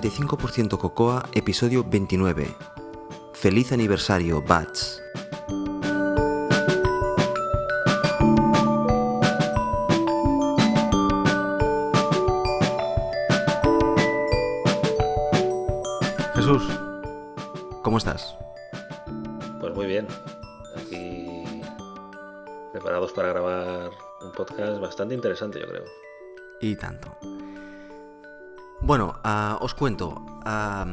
85% Cocoa, episodio 29. Feliz aniversario, Bats. Jesús, ¿cómo estás? Pues muy bien. Aquí preparados para grabar un podcast bastante interesante, yo creo. Y tanto. Bueno, ah, os cuento. ah,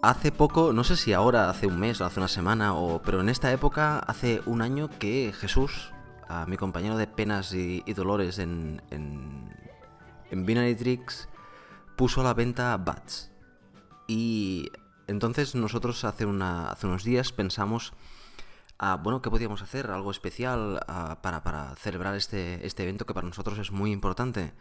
hace poco, no sé si ahora, hace un mes o hace una semana, o, pero en esta época, hace un año que Jesús, ah, mi compañero de penas y, dolores en, en, en Binary Tricks, puso a la venta Bats. Y entonces nosotros hace, una, hace unos días pensamos, bueno, ¿qué podíamos hacer? Algo especial para, para celebrar este, este evento que para nosotros es muy importante.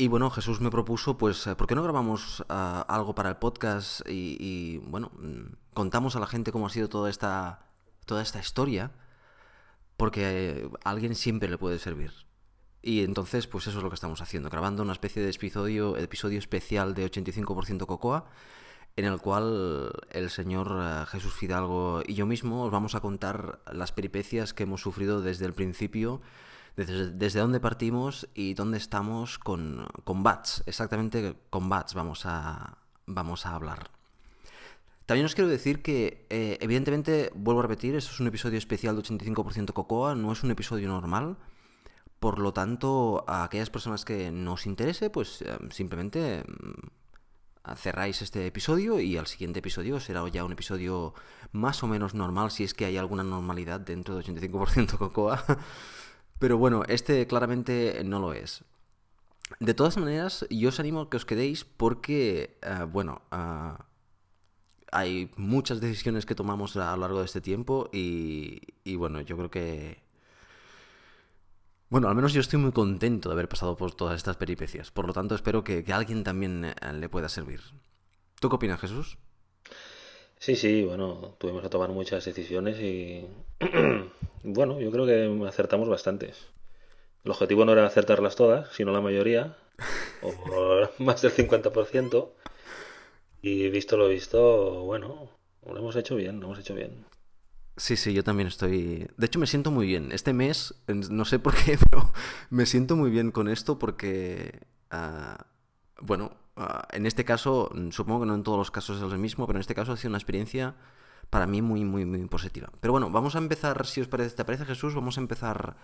Y bueno, Jesús me propuso, pues, eh, ¿por qué no grabamos ah, algo para el podcast y, bueno, mm, contamos a la gente cómo ha sido toda esta, toda esta historia? Porque eh, a alguien siempre le puede servir. Y entonces, pues eso es lo que estamos haciendo, grabando una especie de episodio, episodio especial de 85% Cocoa, en el cual el señor eh, Jesús Fidalgo y yo mismo os vamos a contar las peripecias que hemos sufrido desde el principio, desde, desde dónde partimos y dónde estamos con, con Bats, exactamente con Bats vamos a, vamos a hablar. También os quiero decir que, eh, evidentemente, vuelvo a repetir, esto es un episodio especial de 85% Cocoa, no es un episodio normal. Por lo tanto, a aquellas personas que nos interese, pues eh, simplemente mm, cerráis este episodio y al siguiente episodio será ya un episodio más o menos normal, si es que hay alguna normalidad dentro de 85% Cocoa. Pero bueno, este claramente no lo es. De todas maneras, yo os animo a que os quedéis porque, eh, bueno, ah, hay muchas decisiones que tomamos a lo largo de este tiempo y, bueno, yo creo que... Bueno, al menos yo estoy muy contento de haber pasado por todas estas peripecias. Por lo tanto, espero que, que a alguien también eh, le pueda servir. ¿Tú qué opinas, Jesús? Sí, sí, bueno, tuvimos que tomar muchas decisiones y bueno, yo creo que acertamos bastantes. El objetivo no era acertarlas todas, sino la mayoría, o más del 50%. Y visto lo visto, bueno, lo hemos hecho bien, lo hemos hecho bien. Sí, sí, yo también estoy... De hecho, me siento muy bien. Este mes, no sé por qué, pero me siento muy bien con esto porque... ah, bueno, ah, en este caso, mm, supongo que no en todos los casos es lo mismo, pero en este caso ha sido una experiencia para mí muy, muy, muy positiva. Pero bueno, vamos a empezar, si os parece, ¿te parece Jesús? Vamos a empezar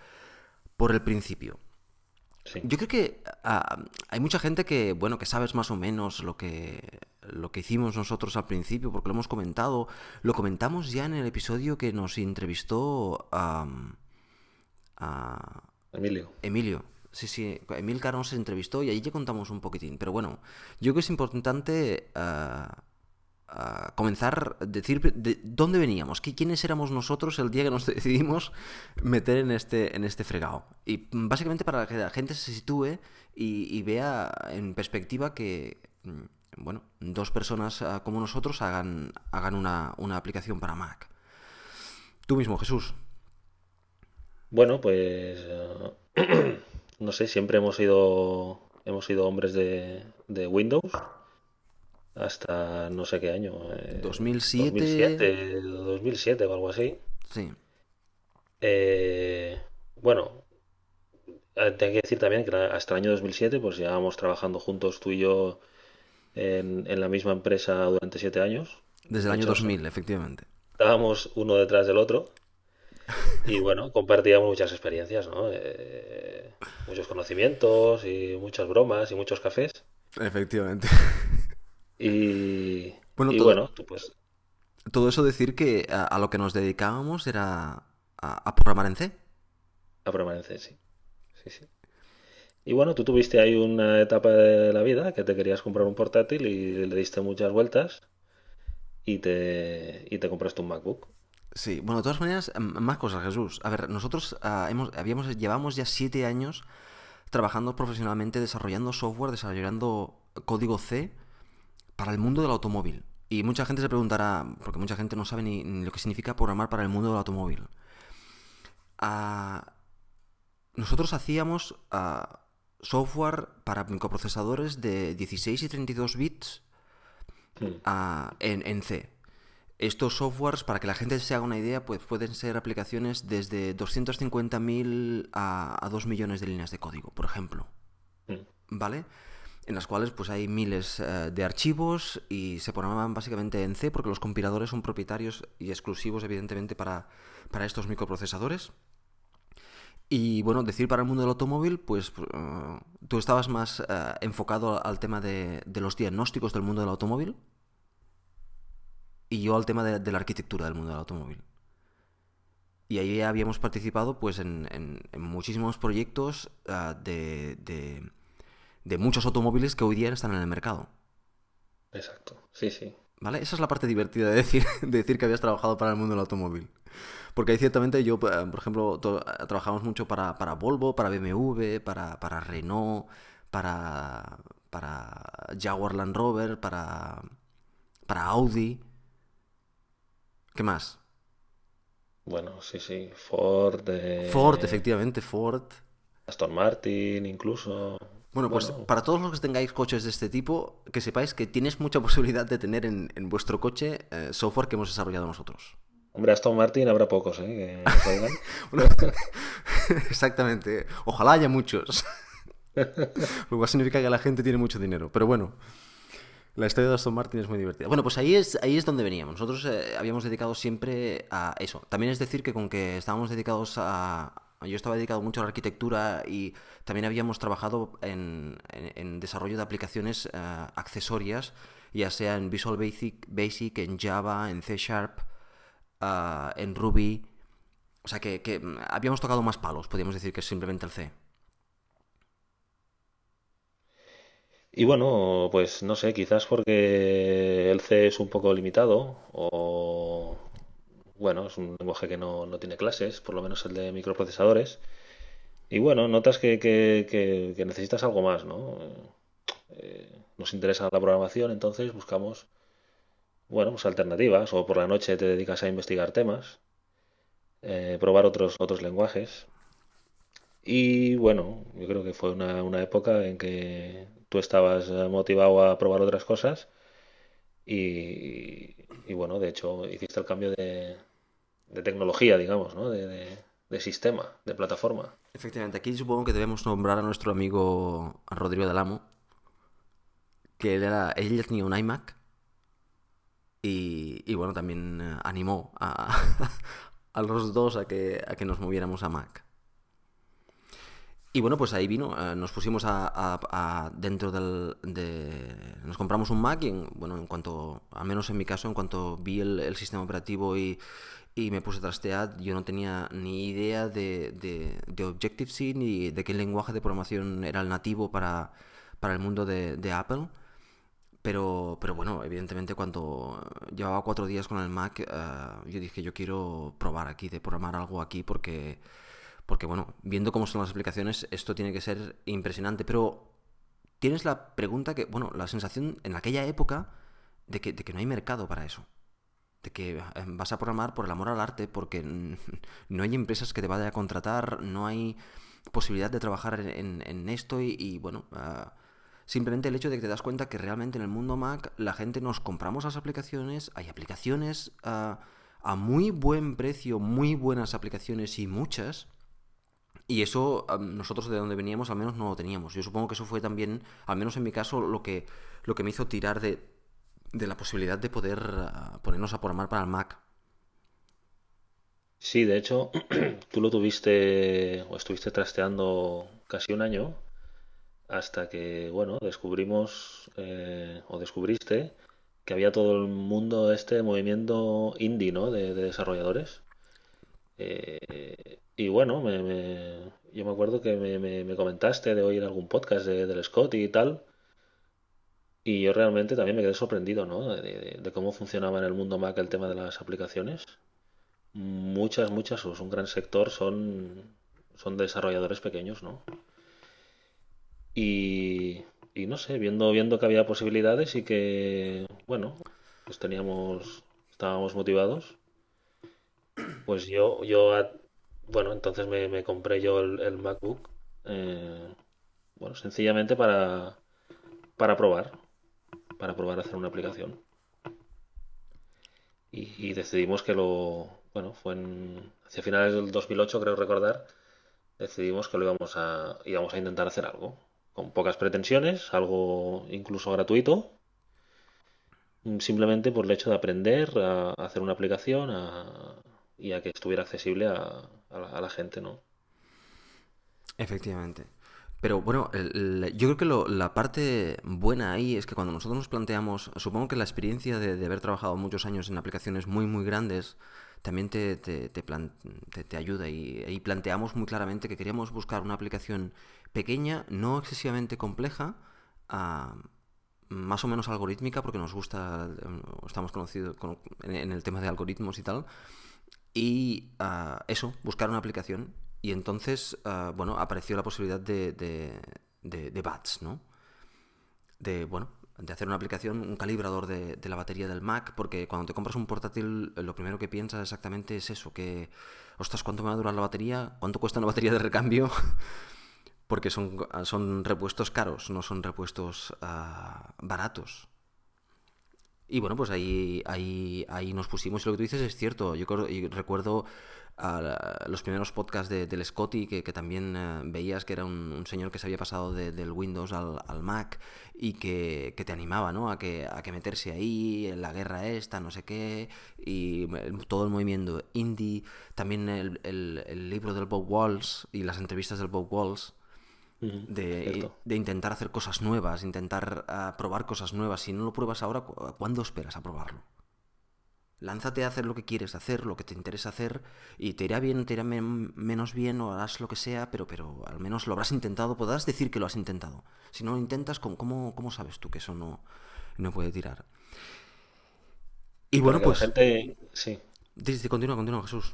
por el principio. Sí. Yo creo que ah, hay mucha gente que, bueno, que sabes más o menos lo que, lo que hicimos nosotros al principio, porque lo hemos comentado. Lo comentamos ya en el episodio que nos entrevistó a Emilio. Emilio. Sí, sí, Emilcar nos entrevistó y ahí ya contamos un poquitín. Pero bueno, yo creo que es importante ah, ah, comenzar a decir de dónde veníamos, qué- quiénes éramos nosotros el día que nos decidimos meter en este, en este fregado. Y básicamente para que la gente se sitúe y, vea en perspectiva que, mm, bueno, dos personas ah, como nosotros hagan, hagan una, una aplicación para Mac. Tú mismo, Jesús. Bueno, pues eh, no sé, siempre hemos sido hemos sido hombres de, de Windows hasta no sé qué año, eh, 2007. 2007, 2007 o algo así. Sí. Eh, bueno, eh, tengo que decir también que hasta el año 2007 pues llevábamos trabajando juntos tú y yo en, en la misma empresa durante siete años. Desde el año hecho, 2000, efectivamente. estábamos uno detrás del otro y bueno, compartíamos muchas experiencias, ¿no? Eh, muchos conocimientos y muchas bromas y muchos cafés. Efectivamente. Y, Bueno, y todo- bueno, tú pues Todo eso decir que a, a lo que nos dedicábamos era a, a programar en C. a permanecer, sí. Sí, sí. Y bueno, tú tuviste ahí una etapa de la vida que te querías comprar un portátil y le diste muchas vueltas y te, y te compraste un MacBook. Sí, bueno, de todas maneras, más cosas, Jesús. A ver, nosotros ah, hemos, habíamos, llevamos ya siete años trabajando profesionalmente, desarrollando software, desarrollando código C para el mundo del automóvil. Y mucha gente se preguntará, porque mucha gente no sabe ni, ni lo que significa programar para el mundo del automóvil. Ah, nosotros hacíamos ah, software para microprocesadores de 16 y 32 bits ah, en, en C. Estos softwares, para que la gente se haga una idea, pues pueden ser aplicaciones desde 250.000 a, a 2 millones de líneas de código, por ejemplo. ¿Vale? En las cuales pues hay miles eh, de archivos y se programaban básicamente en C porque los compiladores son propietarios y exclusivos evidentemente para, para estos microprocesadores. Y bueno, decir para el mundo del automóvil, pues eh, tú estabas más eh, enfocado al tema de, de, los diagnósticos del mundo del automóvil y yo al tema de, de, la arquitectura del mundo del automóvil. Y ahí habíamos participado pues en, en, en muchísimos proyectos uh, de, de, de, muchos automóviles que hoy día están en el mercado. Exacto, sí, sí. ¿Vale? Esa es la parte divertida de decir, de decir que habías trabajado para el mundo del automóvil. Porque ahí ciertamente yo, por ejemplo, trabajamos mucho para, para Volvo, para BMW, para, para Renault, para, para Jaguar Land Rover, para, para Audi. ¿Qué más? Bueno, sí, sí. Ford. Eh... Ford, efectivamente, Ford. Aston Martin, incluso. Bueno, pues bueno. para todos los que tengáis coches de este tipo, que sepáis que tienes mucha posibilidad de tener en, en vuestro coche eh, software que hemos desarrollado nosotros. Hombre, Aston Martin habrá pocos, ¿eh? Exactamente. Ojalá haya muchos. Lo cual significa que la gente tiene mucho dinero. Pero bueno, la historia de Aston Martin es muy divertida. Bueno, pues ahí es, ahí es donde veníamos. Nosotros eh, habíamos dedicado siempre a eso. También es decir que con que estábamos dedicados a... Yo estaba dedicado mucho a la arquitectura y también habíamos trabajado en, en, desarrollo de aplicaciones uh, accesorias, ya sea en Visual Basic, en Java, en C Sharp, uh, en Ruby. O sea que, que, habíamos tocado más palos, podríamos decir que simplemente el C. Y bueno, pues no sé, quizás porque el C es un poco limitado o bueno, es un lenguaje que no, no tiene clases, por lo menos el de microprocesadores. Y bueno, notas que, que, necesitas algo más, ¿no? Eh, nos interesa la programación, entonces buscamos bueno, pues alternativas, o por la noche te dedicas a investigar temas, eh, probar otros, otros lenguajes. Y bueno, yo creo que fue una, una, época en que tú estabas motivado a probar otras cosas y, y bueno, de hecho hiciste el cambio de, de tecnología, digamos, ¿no? De, de, de, sistema, de plataforma. Efectivamente, aquí supongo que debemos nombrar a nuestro amigo Rodrigo del Amo, que él, era, él ya tenía un iMac y, y bueno, también eh, animó a, a, los dos a que, a que nos moviéramos a Mac. Y bueno, pues ahí vino, eh, nos pusimos a, a, a, dentro del... De, nos compramos un Mac y, en, bueno, en cuanto, al menos en mi caso, en cuanto vi el, el sistema operativo y, y, me puse a trastear, yo no tenía ni idea de, de, de Objective-C ni de qué lenguaje de programación era el nativo para, para el mundo de, de Apple. Pero, pero bueno, evidentemente cuando llevaba cuatro días con el Mac, uh, yo dije, yo quiero probar aquí, de programar algo aquí, porque, porque bueno, viendo cómo son las aplicaciones, esto tiene que ser impresionante. Pero tienes la pregunta que, bueno, la sensación en aquella época de que, de que no hay mercado para eso. De que vas a programar por el amor al arte, porque no hay empresas que te vayan a contratar, no hay posibilidad de trabajar en, en esto y, y bueno... Uh, simplemente el hecho de que te das cuenta que realmente en el mundo Mac la gente nos compramos las aplicaciones, hay aplicaciones uh, a muy buen precio, muy buenas aplicaciones y muchas. Y eso nosotros de donde veníamos al menos no lo teníamos. Yo supongo que eso fue también, al menos en mi caso, lo que, lo que me hizo tirar de, de la posibilidad de poder uh, ponernos a programar para el Mac. Sí, de hecho, tú lo tuviste o estuviste trasteando casi un año hasta que, bueno, descubrimos eh, o descubriste que había todo el mundo este movimiento indie, ¿no? De desarrolladores. Eh, y bueno, me, yo me acuerdo que me, me, comentaste de oír algún podcast de, del Scott y tal. Y yo realmente también me quedé sorprendido, ¿no? De, de, cómo funcionaba en el mundo Mac el tema de las aplicaciones. Muchas, muchas, o un gran sector son, son desarrolladores pequeños, ¿no? Y, y, no sé, viendo, viendo que había posibilidades y que, bueno, pues teníamos, estábamos motivados, pues yo, yo bueno, entonces me, compré yo el, MacBook. Eh, bueno, sencillamente para, para probar, para probar a hacer una aplicación. Y, decidimos que lo, bueno, fue en, hacia finales del 2008, creo recordar, decidimos que lo íbamos a, íbamos a intentar hacer algo, con pocas pretensiones, algo incluso gratuito, simplemente por el hecho de aprender a, hacer una aplicación y a que estuviera accesible a, la, gente, ¿no? Efectivamente. Pero bueno, yo creo que la parte buena ahí es que cuando nosotros nos planteamos, supongo que la experiencia de, haber trabajado muchos años en aplicaciones muy, muy grandes, también te, te, te, ayuda y, y, planteamos muy claramente que queríamos buscar una aplicación pequeña, no excesivamente compleja, a, más o menos algorítmica, porque nos gusta, estamos conocidos en, el tema de algoritmos y tal. Y ah, eso, buscar una aplicación. Y entonces, ah, bueno, apareció la posibilidad de, de, de, BATS, ¿no? De, bueno, de hacer una aplicación, un calibrador de, de, la batería del Mac, porque cuando te compras un portátil, lo primero que piensas exactamente es eso, que, ostras, ¿cuánto me va a durar la batería? ¿Cuánto cuesta una batería de recambio? porque son, son repuestos caros, no son repuestos ah, baratos. Y bueno, pues ahí, ahí, ahí nos pusimos. Y lo que tú dices es cierto. Yo, recuerdo a los primeros podcasts de, del Scotty, que, también eh, veías que era un, señor que se había pasado del Windows al, Mac y que, te animaba ¿no? a, que, a que meterse ahí, en la guerra esta, no sé qué, y todo el movimiento indie. También el, el, el libro del Bob Walls y las entrevistas del Bob Walls de, intentar hacer cosas nuevas, intentar ah, probar cosas nuevas. Si no lo pruebas ahora, ¿cuándo esperas a probarlo? Lánzate a hacer lo que quieres hacer, lo que te interesa hacer, y te irá bien, te irá menos bien, o harás lo que sea, pero, pero al menos lo habrás intentado, podrás decir que lo has intentado. Si no lo intentas, ¿cómo, cómo sabes tú que eso no, no puede tirar? Y bueno, pues... La gente... Sí. Dice, continúa, continúa, Jesús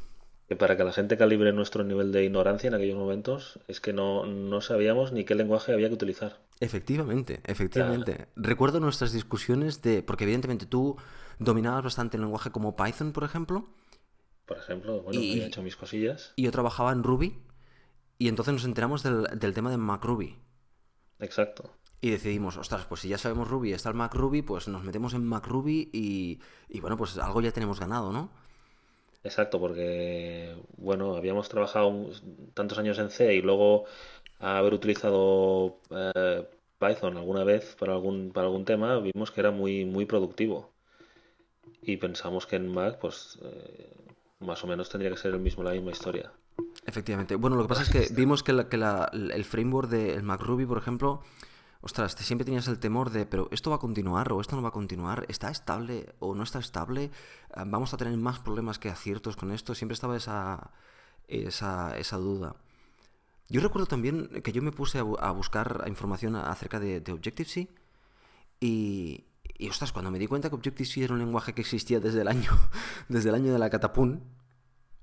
que para que la gente calibre nuestro nivel de ignorancia en aquellos momentos es que no, no sabíamos ni qué lenguaje había que utilizar. Efectivamente, efectivamente. Recuerdo nuestras discusiones de, porque evidentemente tú dominabas bastante el lenguaje como Python, por ejemplo. Por ejemplo, bueno, y, había hecho mis cosillas. Y yo trabajaba en Ruby y entonces nos enteramos del, del tema de MacRuby. Exacto. Y decidimos, ostras, pues si ya sabemos Ruby, está el MacRuby, pues nos metemos en MacRuby y, y bueno, pues algo ya tenemos ganado, ¿no? Exacto, porque bueno, habíamos trabajado tantos años en C y luego haber utilizado eh, Python alguna vez para algún para algún tema, vimos que era muy muy productivo y pensamos que en Mac, pues eh, más o menos tendría que ser el mismo la misma historia. Efectivamente. Bueno, lo que pasa es que vimos que, el framework del Mac Ruby, por ejemplo, ostras, siempre tenías el temor de, pero esto va a continuar o esto no va a continuar, está estable o no está estable, ah, vamos a tener más problemas que aciertos con esto, siempre estaba esa, esa, duda. Yo recuerdo también que yo me puse a, buscar información acerca de, Objective-C y, y, ostras, cuando me di cuenta que Objective-C era un lenguaje que existía desde el año, desde el año de la catapún,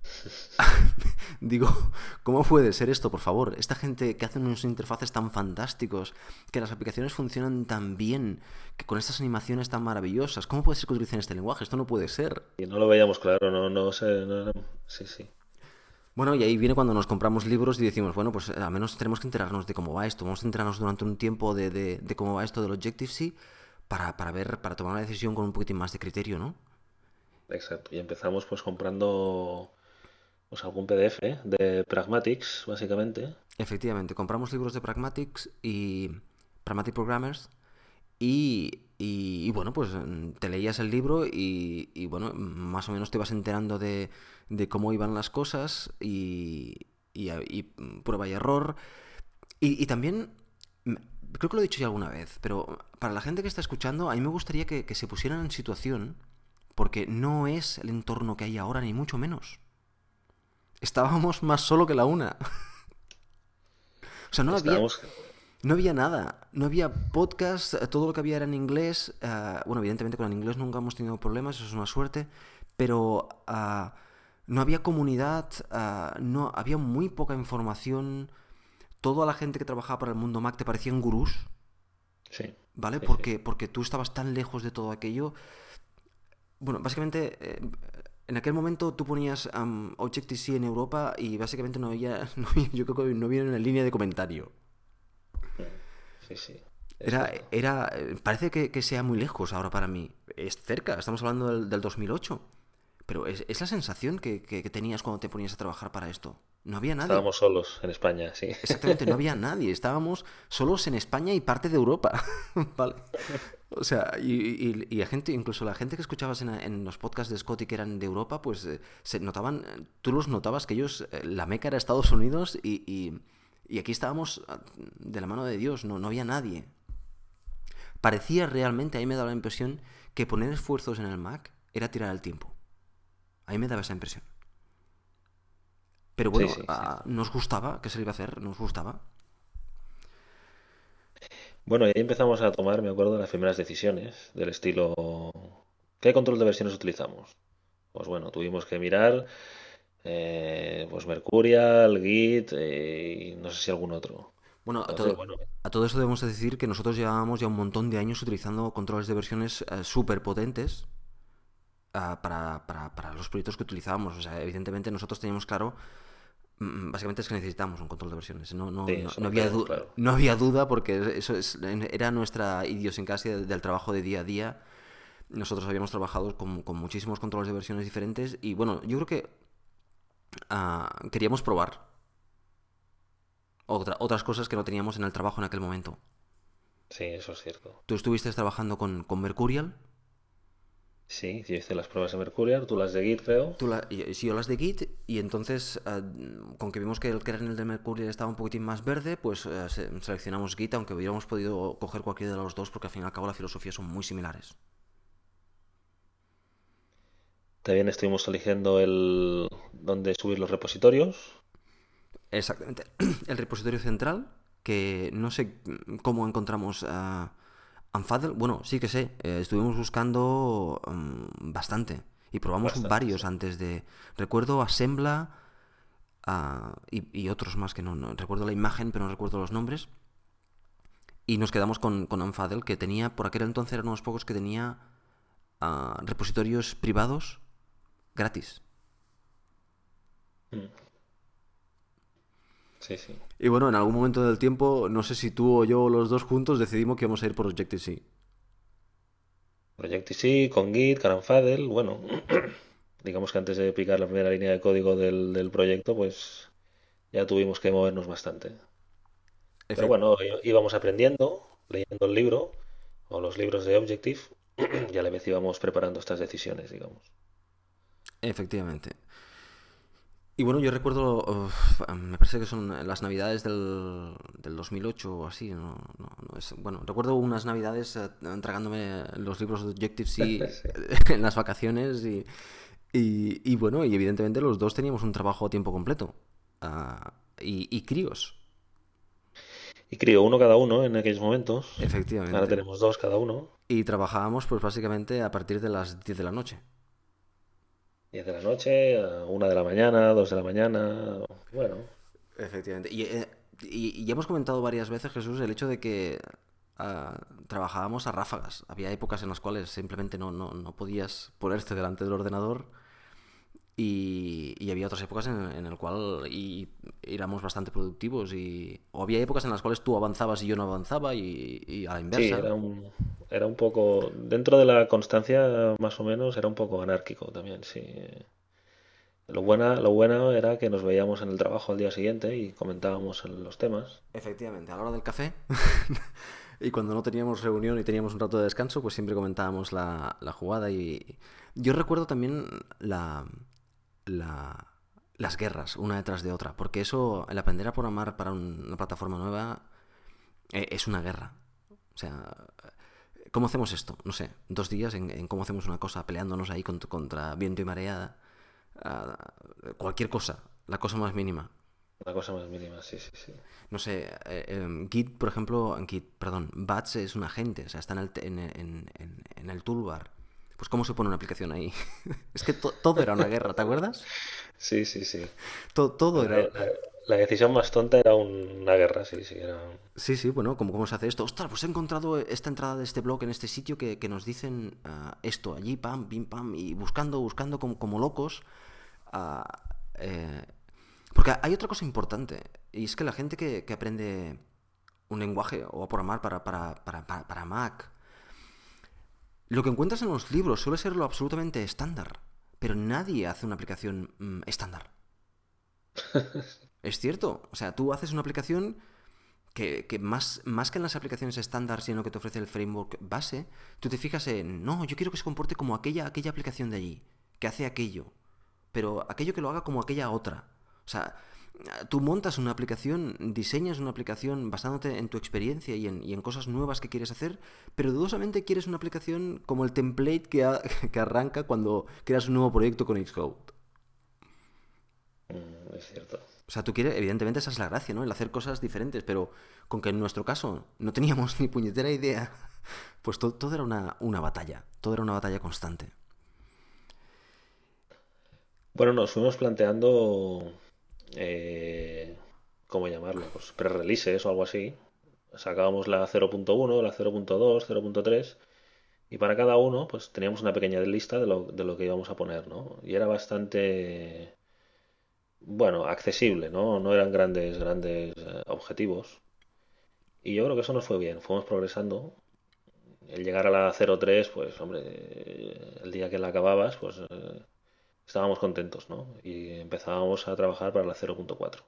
Digo, ¿cómo puede ser esto, por favor? Esta gente que hace unos interfaces tan fantásticos, que las aplicaciones funcionan tan bien, que con estas animaciones tan maravillosas, ¿cómo puede ser que utilicen este lenguaje? Esto no puede ser. Y no lo veíamos claro, no, no sé, sí, sí. Bueno, y ahí viene cuando nos compramos libros y decimos, bueno, pues al menos tenemos que enterarnos de cómo va esto, vamos a enterarnos durante un tiempo de, de, cómo va esto del Objective-C para, para ver, para tomar una decisión con un poquitín más de criterio, ¿no? Exacto, y empezamos pues comprando pues algún PDF de Pragmatics, básicamente. Efectivamente, compramos libros de Pragmatics y Pragmatic Programmers y, y, bueno, pues te leías el libro y, bueno, más o menos te ibas enterando de, de cómo iban las cosas y, y prueba y error. Y, también, creo que lo he dicho ya alguna vez, pero para la gente que está escuchando, a mí me gustaría que, que se pusieran en situación, porque no es el entorno que hay ahora, ni mucho menos estábamos más solo que la una. o sea, no había, no había nada. No había podcast, todo lo que había era en inglés. Eh, bueno, evidentemente con el inglés nunca hemos tenido problemas, eso es una suerte. Pero eh, no había comunidad, eh, no, había muy poca información. Toda la gente que trabajaba para el mundo Mac te parecían gurús. Sí. ¿Vale? porque, porque tú estabas tan lejos de todo aquello. Bueno, básicamente en aquel momento tú ponías Objective-C en Europa y básicamente no había, yo creo que no había una línea de comentario. Sí, sí. Era, era, parece que, sea muy lejos ahora para mí. Es cerca, estamos hablando del, del 2008. Pero es, la sensación que, que, tenías cuando te ponías a trabajar para esto. No había nadie. Estábamos solos en España, sí. Exactamente, no había nadie. Estábamos solos en España y parte de Europa. vale. O sea, y, y, gente, incluso la gente que escuchabas en, los podcasts de Scotty que eran de Europa, pues eh, se notaban, tú los notabas que ellos, eh, la meca era Estados Unidos y, y, aquí estábamos ah, de la mano de Dios, no, no había nadie. Parecía realmente, a mí me daba la impresión que poner esfuerzos en el Mac era tirar el tiempo. A mí me daba esa impresión. Pero bueno, ah, nos gustaba, ¿qué se le iba a hacer? Nos gustaba. Bueno, y ahí empezamos a tomar, me acuerdo, las primeras decisiones del estilo, ¿qué control de versiones utilizamos? Pues bueno, tuvimos que mirar, eh, pues Mercurial, Git eh, y no sé si algún otro. Bueno a, todo, eso debemos decir que nosotros llevábamos ya un montón de años utilizando controles de versiones eh, súper potentes para, para, para, los proyectos que utilizábamos. O sea, evidentemente nosotros teníamos claro Mm, básicamente es que necesitamos un control de versiones. No, no, no, había, no había, duda porque eso es, era nuestra idiosincrasia del, trabajo de día a día. Nosotros habíamos trabajado con, con, muchísimos controles de versiones diferentes y bueno, yo creo que ah, queríamos probar otra, otras cosas que no teníamos en el trabajo en aquel momento. Sí, eso es cierto. ¿Tú estuviste trabajando con, con Mercurial? Sí, yo hice las pruebas de Mercurial, tú las de Git, creo. Tú sí, yo las de Git, y entonces, eh, con que vimos que el kernel de Mercurial estaba un poquitín más verde, pues eh, seleccionamos Git, aunque hubiéramos podido coger cualquiera de los dos, porque al fin y al cabo la filosofía son muy similares. También estuvimos eligiendo el dónde subir los repositorios. Exactamente. El repositorio central, que no sé cómo encontramos... Uh, Unfathel, bueno, sí que sé, eh, estuvimos buscando mm, bastante y probamos varios antes de... Recuerdo Assembla ah, y, otros más que no, Recuerdo la imagen, pero no recuerdo los nombres. Y nos quedamos con, con Unfathel, que tenía, por aquel entonces eran unos pocos que tenía ah, repositorios privados gratis. Mm. Sí, sí. Y bueno, en algún momento del tiempo, no sé si tú o yo los dos juntos decidimos que íbamos a ir por Objective-C. Objective-C, con Git, Caranfadel, bueno, digamos que antes de picar la primera línea de código del, proyecto, pues ya tuvimos que movernos bastante. Pero bueno, íbamos aprendiendo, leyendo el libro o los libros de Objective, y a la vez íbamos preparando estas decisiones, digamos. Efectivamente. Y bueno, yo recuerdo, me parece que son las navidades del, del 2008 o así, no, es, bueno, recuerdo unas navidades eh, entregándome los libros de Objective-C en las vacaciones y, y, bueno, y evidentemente los dos teníamos un trabajo a tiempo completo ah, y, y críos. Y crío uno cada uno en aquellos momentos. Efectivamente. Ahora tenemos dos cada uno. Y trabajábamos pues básicamente a partir de las 10 de la noche. 10 de la noche, a 1 de la mañana, 2 de la mañana, bueno. Efectivamente. Eh, y, y, hemos comentado varias veces, Jesús, el hecho de que ah, trabajábamos a ráfagas. Había épocas en las cuales simplemente no, no, no podías ponerte delante del ordenador y, había otras épocas en, las cuales y, éramos bastante productivos y o había épocas en las cuales tú avanzabas y yo no avanzaba y, a la inversa. Sí, era un, era un poco, dentro de la constancia más o menos, era un poco anárquico también, sí. Lo, buena, lo bueno era que nos veíamos en el trabajo al día siguiente y comentábamos los temas. Efectivamente, a la hora del café y cuando no teníamos reunión y teníamos un rato de descanso, pues siempre comentábamos la, la jugada y yo recuerdo también la las guerras una detrás de otra, porque eso, el aprender a programar para una plataforma nueva eh, es una guerra. O sea, ¿cómo hacemos esto? No sé, dos días en, cómo hacemos una cosa, peleándonos ahí contra, viento y mareada, ah, cualquier cosa, la cosa más mínima. La cosa más mínima, sí, sí, sí. No sé, eh, em, Git, por ejemplo, Git, perdón, Bats es un agente, o sea, está en el, en, en el toolbar pues cómo se pone una aplicación ahí. es que todo era una guerra, ¿te acuerdas? Sí, sí, sí. todo era... La, decisión más tonta era una guerra, sí, sí. Era... Sí, sí, bueno, ¿cómo, ¿cómo se hace esto? Ostras, pues he encontrado esta entrada de este blog en este sitio que, nos dicen ah, esto, allí, pam, pim, pam, y buscando, buscando como, como locos. Eh, porque hay otra cosa importante, y es que la gente que, que aprende un lenguaje o a programar para, para, para, para Mac. Lo que encuentras en los libros suele ser lo absolutamente estándar, pero nadie hace una aplicación mm, estándar. es cierto, o sea, tú haces una aplicación que, más, más que en las aplicaciones estándar, sino que te ofrece el framework base, tú te fijas en, no, yo quiero que se comporte como aquella, aquella aplicación de allí, que hace aquello, pero aquello que lo haga como aquella otra. O sea, tú montas una aplicación, diseñas una aplicación basándote en tu experiencia y en, cosas nuevas que quieres hacer, pero dudosamente quieres una aplicación como el template que, que arranca cuando creas un nuevo proyecto con Xcode. Mm, es cierto. O sea, tú quieres, evidentemente esa es la gracia, ¿no? El hacer cosas diferentes, pero con que en nuestro caso no teníamos ni puñetera idea, pues todo, era una, una batalla, todo era una batalla constante. Bueno, nos fuimos planteando eh, ¿cómo llamarlo? Pues pre-releases o algo así. Sacábamos la 0.1, la 0.2, 0.3 y para cada uno pues teníamos una pequeña lista de lo, de lo que íbamos a poner, ¿no? Y era bastante, bueno, accesible, ¿no? No eran grandes, grandes eh, objetivos. Y yo creo que eso nos fue bien, fuimos progresando. El llegar a la 0.3, pues hombre, el día que la acababas, pues... Eh, estábamos contentos, ¿no? Y empezábamos a trabajar para la 0.4.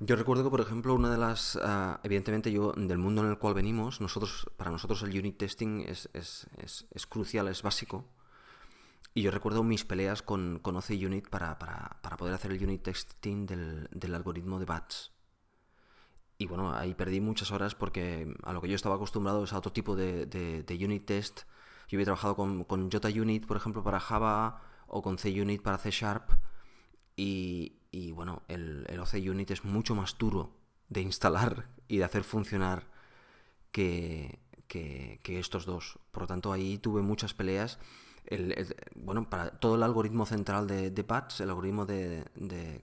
Yo recuerdo que, por ejemplo, una de las. Ah, evidentemente, yo, del mundo en el cual venimos, nosotros, para nosotros el unit testing es, es, es, crucial, es básico. Y yo recuerdo mis peleas con, con OC Unit para, para, para, poder hacer el unit testing del, del algoritmo de BATS. Y bueno, ahí perdí muchas horas porque a lo que yo estaba acostumbrado es a otro tipo de, de, de unit test. Yo había trabajado con, con JUnit, por ejemplo, para Java o con CUnit para C Sharp. Y, bueno, el, el OC Unit es mucho más duro de instalar y de hacer funcionar que, estos dos. Por lo tanto, ahí tuve muchas peleas. Bueno, para todo el algoritmo central de, de PATS, el algoritmo de,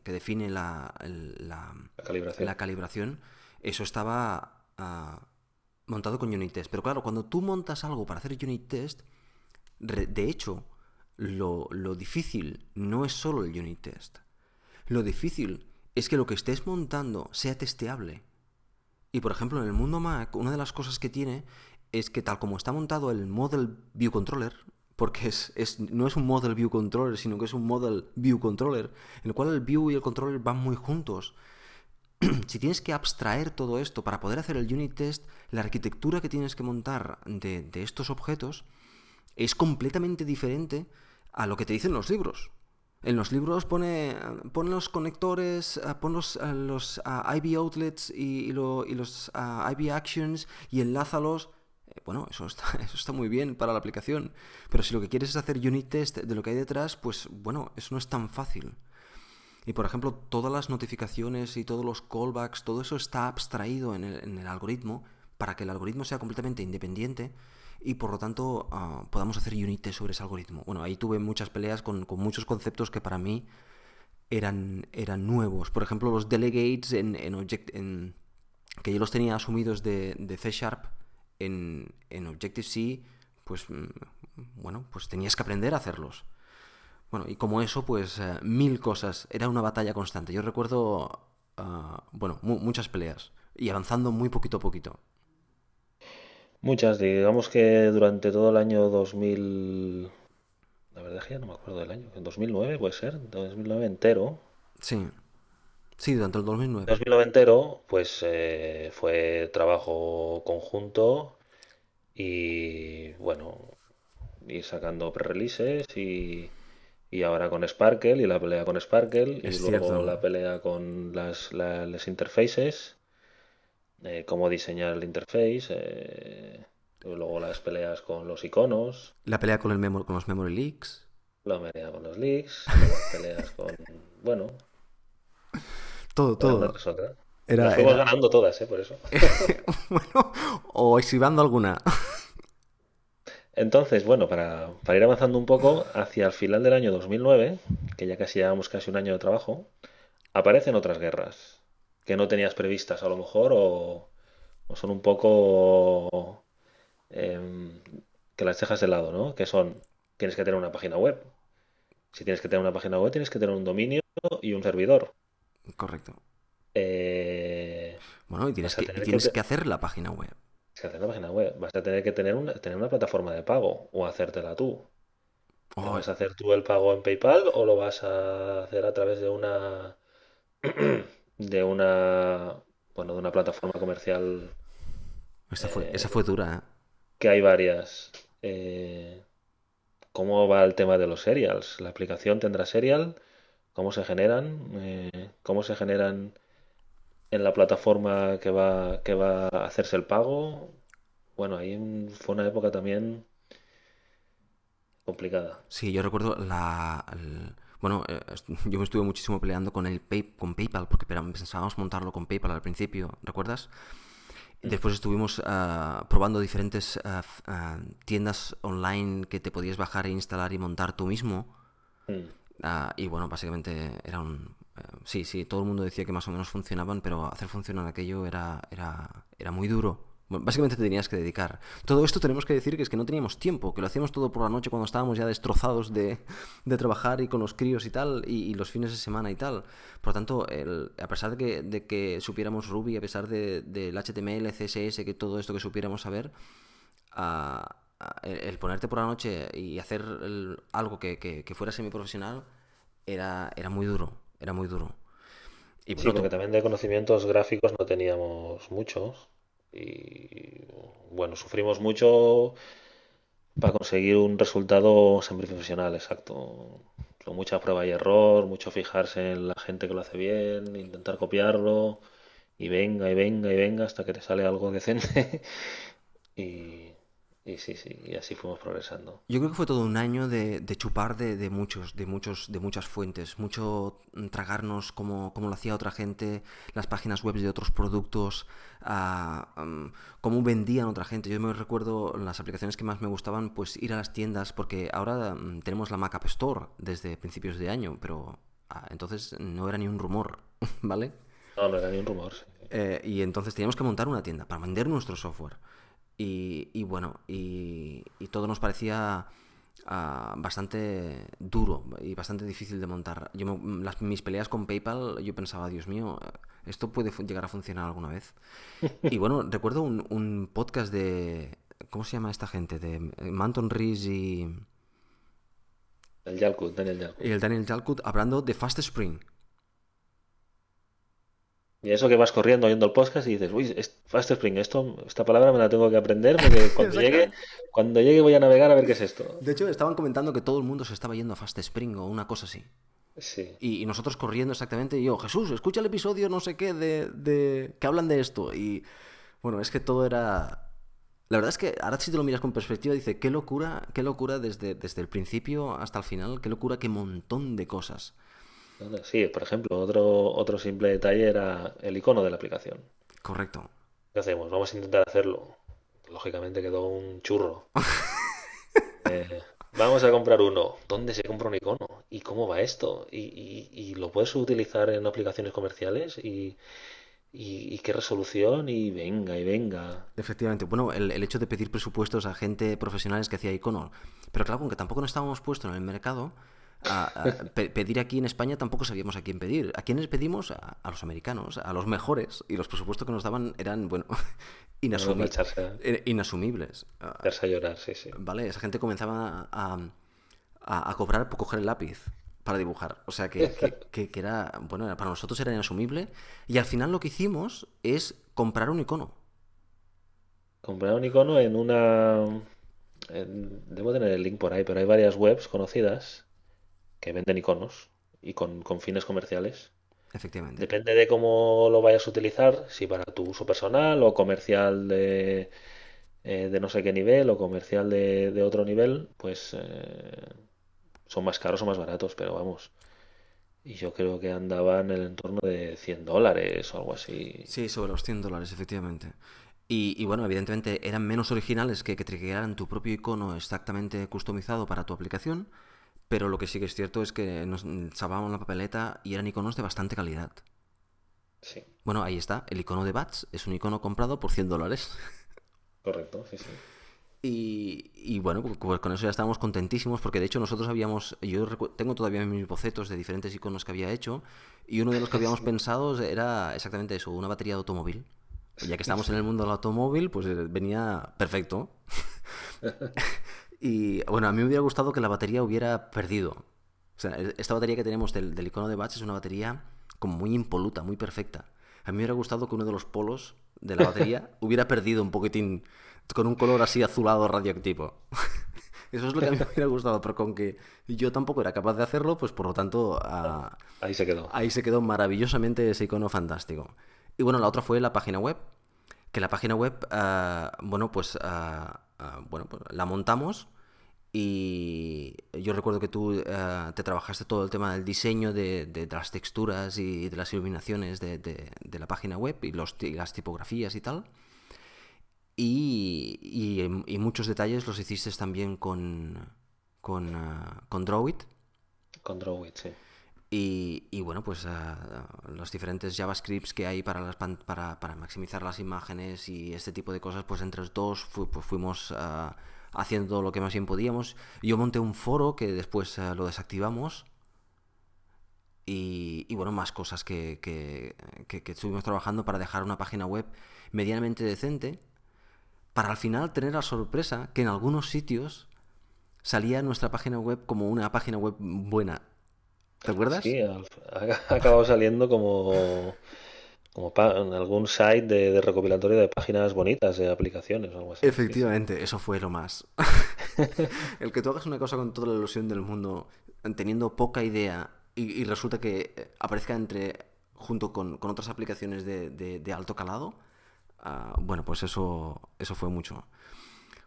que define la, la, calibración. eso estaba ah, montado con unit test. Pero claro, cuando tú montas algo para hacer unit test, de hecho, lo, difícil no es solo el unit test. Lo difícil es que lo que estés montando sea testeable. Y por ejemplo, en el mundo Mac, una de las cosas que tiene es que tal como está montado el Model View Controller, porque es, no es un Model View Controller, sino que es un Model View Controller, en el cual el View y el Controller van muy juntos. si tienes que abstraer todo esto para poder hacer el unit test, la arquitectura que tienes que montar de, de estos objetos es completamente diferente a lo que te dicen los libros. En los libros pone, pon los conectores, eh, pon los, eh, los eh, IB outlets y, los IB actions y enlázalos. Bueno, eso está, eso está muy bien para la aplicación. Pero si lo que quieres es hacer unit test de lo que hay detrás, pues bueno, eso no es tan fácil. Y por ejemplo, todas las notificaciones y todos los callbacks, todo eso está abstraído en el, en el algoritmo para que el algoritmo sea completamente independiente y por lo tanto ah, podamos hacer unit sobre ese algoritmo. Bueno, ahí tuve muchas peleas con, muchos conceptos que para mí eran, eran nuevos. Por ejemplo, los delegates en, en que yo los tenía asumidos de, de C Sharp en, en Objective-C, pues mm, bueno, pues tenías que aprender a hacerlos. Bueno, y como eso, pues eh, mil cosas. Era una batalla constante. Yo recuerdo, ah, bueno, muchas peleas y avanzando muy poquito a poquito. Muchas, digamos que durante todo el año 2000, la verdad es que ya no me acuerdo del año, en 2009 puede ser, 2009 entero. Sí, sí, durante el 2009. 2009 entero, pues eh, fue trabajo conjunto y bueno, ir sacando pre-releases y, y ahora con Sparkle y la pelea con Sparkle y luego la pelea con las, las interfaces eh, cómo diseñar el interface, eh, luego las peleas con los iconos. La pelea con, el con los memory leaks. La pelea con los leaks, las peleas con... Bueno. Todo, todo. Era, fuimos ganando todas, ¿eh? Por eso. bueno, o exhibando alguna. Entonces, bueno, para, para, ir avanzando un poco, hacia el final del año 2009, que ya casi llevamos casi un año de trabajo, aparecen otras guerras que no tenías previstas a lo mejor o, son un poco em, que las dejas de lado, ¿no? Que son, tienes que tener una página web. Si tienes que tener una página web, tienes que tener un dominio y un servidor. Correcto. Eh, Bueno, y tienes, que, y tienes que- que hacer la página web. Es que hacer la página web. Vas a tener que tener una, tener una plataforma de pago o hacértela tú. ¿Lo Oh, vas a hacer tú el pago en PayPal o lo vas a hacer a través de una de una bueno, de una plataforma comercial esa fue, eh, esa fue dura, ¿eh? que hay varias? Eh, ¿cómo va el tema de los serials? ¿La aplicación tendrá serial? ¿Cómo se generan? Eh, ¿cómo se generan en la plataforma que va que va a hacerse el pago? Bueno, ahí fue una época también complicada. Sí, yo recuerdo la... el- Bueno, eh, yo me estuve muchísimo peleando con el Pay- con PayPal porque pensábamos montarlo con PayPal al principio, ¿recuerdas? Y Después estuvimos ah, probando diferentes f- ah, tiendas online que te podías bajar e instalar y montar tú mismo. Mm. Ah, y bueno, básicamente era un... eh, sí, sí, todo el mundo decía que más o menos funcionaban, pero hacer funcionar aquello era, era, era muy duro. Bueno, básicamente te tenías que dedicar. Todo esto tenemos que decir que es que no teníamos tiempo, que lo hacíamos todo por la noche cuando estábamos ya destrozados de, de trabajar y con los críos y tal, y, y los fines de semana y tal. Por lo tanto, el- a pesar de que, de que supiéramos Ruby, a pesar de- del HTML, CSS, que todo esto que supiéramos saber, a- el, el ponerte por la noche y hacer el- algo que, que, que fuera semiprofesional era, era muy duro, era muy duro. Y Sí, bueno, porque tú- también de conocimientos gráficos no teníamos muchos. Y bueno, sufrimos mucho para conseguir un resultado semiprofesional, exacto. Con mucha prueba y error, mucho fijarse en la gente que lo hace bien, intentar copiarlo, y venga, y venga, y venga, hasta que te sale algo decente. Y, y sí, sí, y así fuimos progresando. Yo creo que fue todo un año de, de chupar de, de muchos, de muchos, de muchas fuentes, mucho mm, tragarnos como, como lo hacía otra gente, las páginas web de otros productos, ah, mm, cómo vendían otra gente. Yo me recuerdo las aplicaciones que más me gustaban, pues ir a las tiendas, porque ahora mm, tenemos la Mac App Store desde principios de año, pero ah, entonces no era ni un rumor, ¿vale? No, no era ni un rumor. sí. Eh, y entonces teníamos que montar una tienda para vender nuestro software. Y, y bueno, y, y todo nos parecía ah, bastante duro y bastante difícil de montar. Yo me- las, mis peleas con PayPal, yo pensaba, Dios mío, esto puede llegar a funcionar alguna vez. Y bueno, recuerdo un, un podcast de... ¿Cómo se llama esta gente? De eh, Manton Rees y, El Yalkut, Daniel Yalkut. y el Daniel Jalkut hablando de Fast Spring. Y eso que vas corriendo oyendo el podcast y dices, uy, Fast Spring, esto, esta palabra me la tengo que aprender porque cuando llegue, cuando llegue voy a navegar a ver qué es esto. De hecho, estaban comentando que todo el mundo se estaba yendo a Fast Spring o una cosa así. Sí, Y, y nosotros corriendo exactamente, y yo, Jesús, escucha el episodio no sé qué de, de que hablan de esto. Y bueno, es que todo era... La verdad es que ahora si te lo miras con perspectiva, dice, qué locura, qué locura desde, desde el principio hasta el final, qué locura, qué montón de cosas. Sí, por ejemplo, otro, otro simple detalle era el icono de la aplicación. Correcto. ¿Qué hacemos? Vamos a intentar hacerlo. Lógicamente quedó un churro. Eh, vamos a comprar uno. ¿Dónde se compra un icono? ¿Y cómo va esto? ¿Y, y- y lo puedes utilizar en aplicaciones comerciales? ¿Y, qué resolución? Y venga, y venga. Efectivamente, bueno, el, el hecho de pedir presupuestos a gente profesionales que hacía icono. Pero claro, aunque tampoco no estábamos puestos en el mercado, a- a pe- pedir aquí en España tampoco sabíamos a quién pedir. ¿A quiénes pedimos? A, a los americanos, a los mejores. Y los presupuestos que nos daban eran, bueno, inasumi- eh, inasumibles. Ah, echarse a llorar, sí, sí. Vale, esa gente comenzaba a, cobrar por coger el lápiz para dibujar. O sea que, que- que- que era, bueno, para nosotros era inasumible. Y al final lo que hicimos es comprar un icono. Comprar un icono en una... en- Debo tener el link por ahí, pero hay varias webs conocidas que venden iconos y con, con fines comerciales. Efectivamente. Depende de cómo lo vayas a utilizar, si para tu uso personal o comercial de, eh, de no sé qué nivel o comercial de, de otro nivel, pues eh, son más caros o más baratos, pero vamos. Y yo creo que andaban en el entorno de 100 dólares o algo así. Sí, sobre los 100 dólares, efectivamente. Y, y bueno, evidentemente eran menos originales que que triggearan tu propio icono exactamente customizado para tu aplicación, pero lo que sí que es cierto es que nos salvábamos la papeleta y eran iconos de bastante calidad. Sí, Bueno, ahí está, el icono de Bats es un icono comprado por 100 dólares. correcto, sí, sí. Y, y bueno, pues pues con eso ya estábamos contentísimos porque de hecho nosotros habíamos, yo tengo todavía mis bocetos de diferentes iconos que había hecho y uno de los que habíamos pensado era exactamente eso, una batería de automóvil. Ya que estamos en el mundo del automóvil, pues eh, venía perfecto. y bueno, a mí me hubiera gustado que la batería hubiera perdido. O sea, e, esta batería que tenemos del, del icono de Batch es una batería como muy impoluta, muy perfecta. A mí me hubiera gustado que uno de los polos de la batería hubiera perdido un poquitín con un color así azulado radioactivo. Eso es lo que a mí me hubiera gustado, pero con que yo tampoco era capaz de hacerlo, pues por lo tanto... Ah, ahí se quedó. Ahí se quedó maravillosamente ese icono fantástico. Y bueno, la otra fue la página web. Que la página web, ah, bueno, pues, ah, bueno, pues la montamos y yo recuerdo que tú te trabajaste todo el tema del diseño de, las texturas y de las iluminaciones de, la página web y, los, y las tipografías y tal. Y, y, muchos detalles los hiciste también con, con, uh, con Drawit. Con Drawit, sí. Y, bueno, pues uh, los diferentes JavaScripts que hay para, las para, para, maximizar las imágenes y este tipo de cosas, pues entre los dos pues fuimos uh, haciendo lo que más bien podíamos. Yo monté un foro que después lo desactivamos. Y, y, bueno, más cosas que, que, que estuvimos trabajando para dejar una página web medianamente decente para al final tener la sorpresa que en algunos sitios salía nuestra página web como una página web buena. ¿Te acuerdas? Sí, ha, acabado saliendo como, como en algún site de, recopilatorio de páginas bonitas, de aplicaciones o algo así. Efectivamente, eso fue lo más. El que tú hagas una cosa con toda la ilusión del mundo, teniendo poca idea, y, resulta que aparezca entre junto con, otras aplicaciones de alto calado, Ah, bueno, pues eso, eso fue mucho.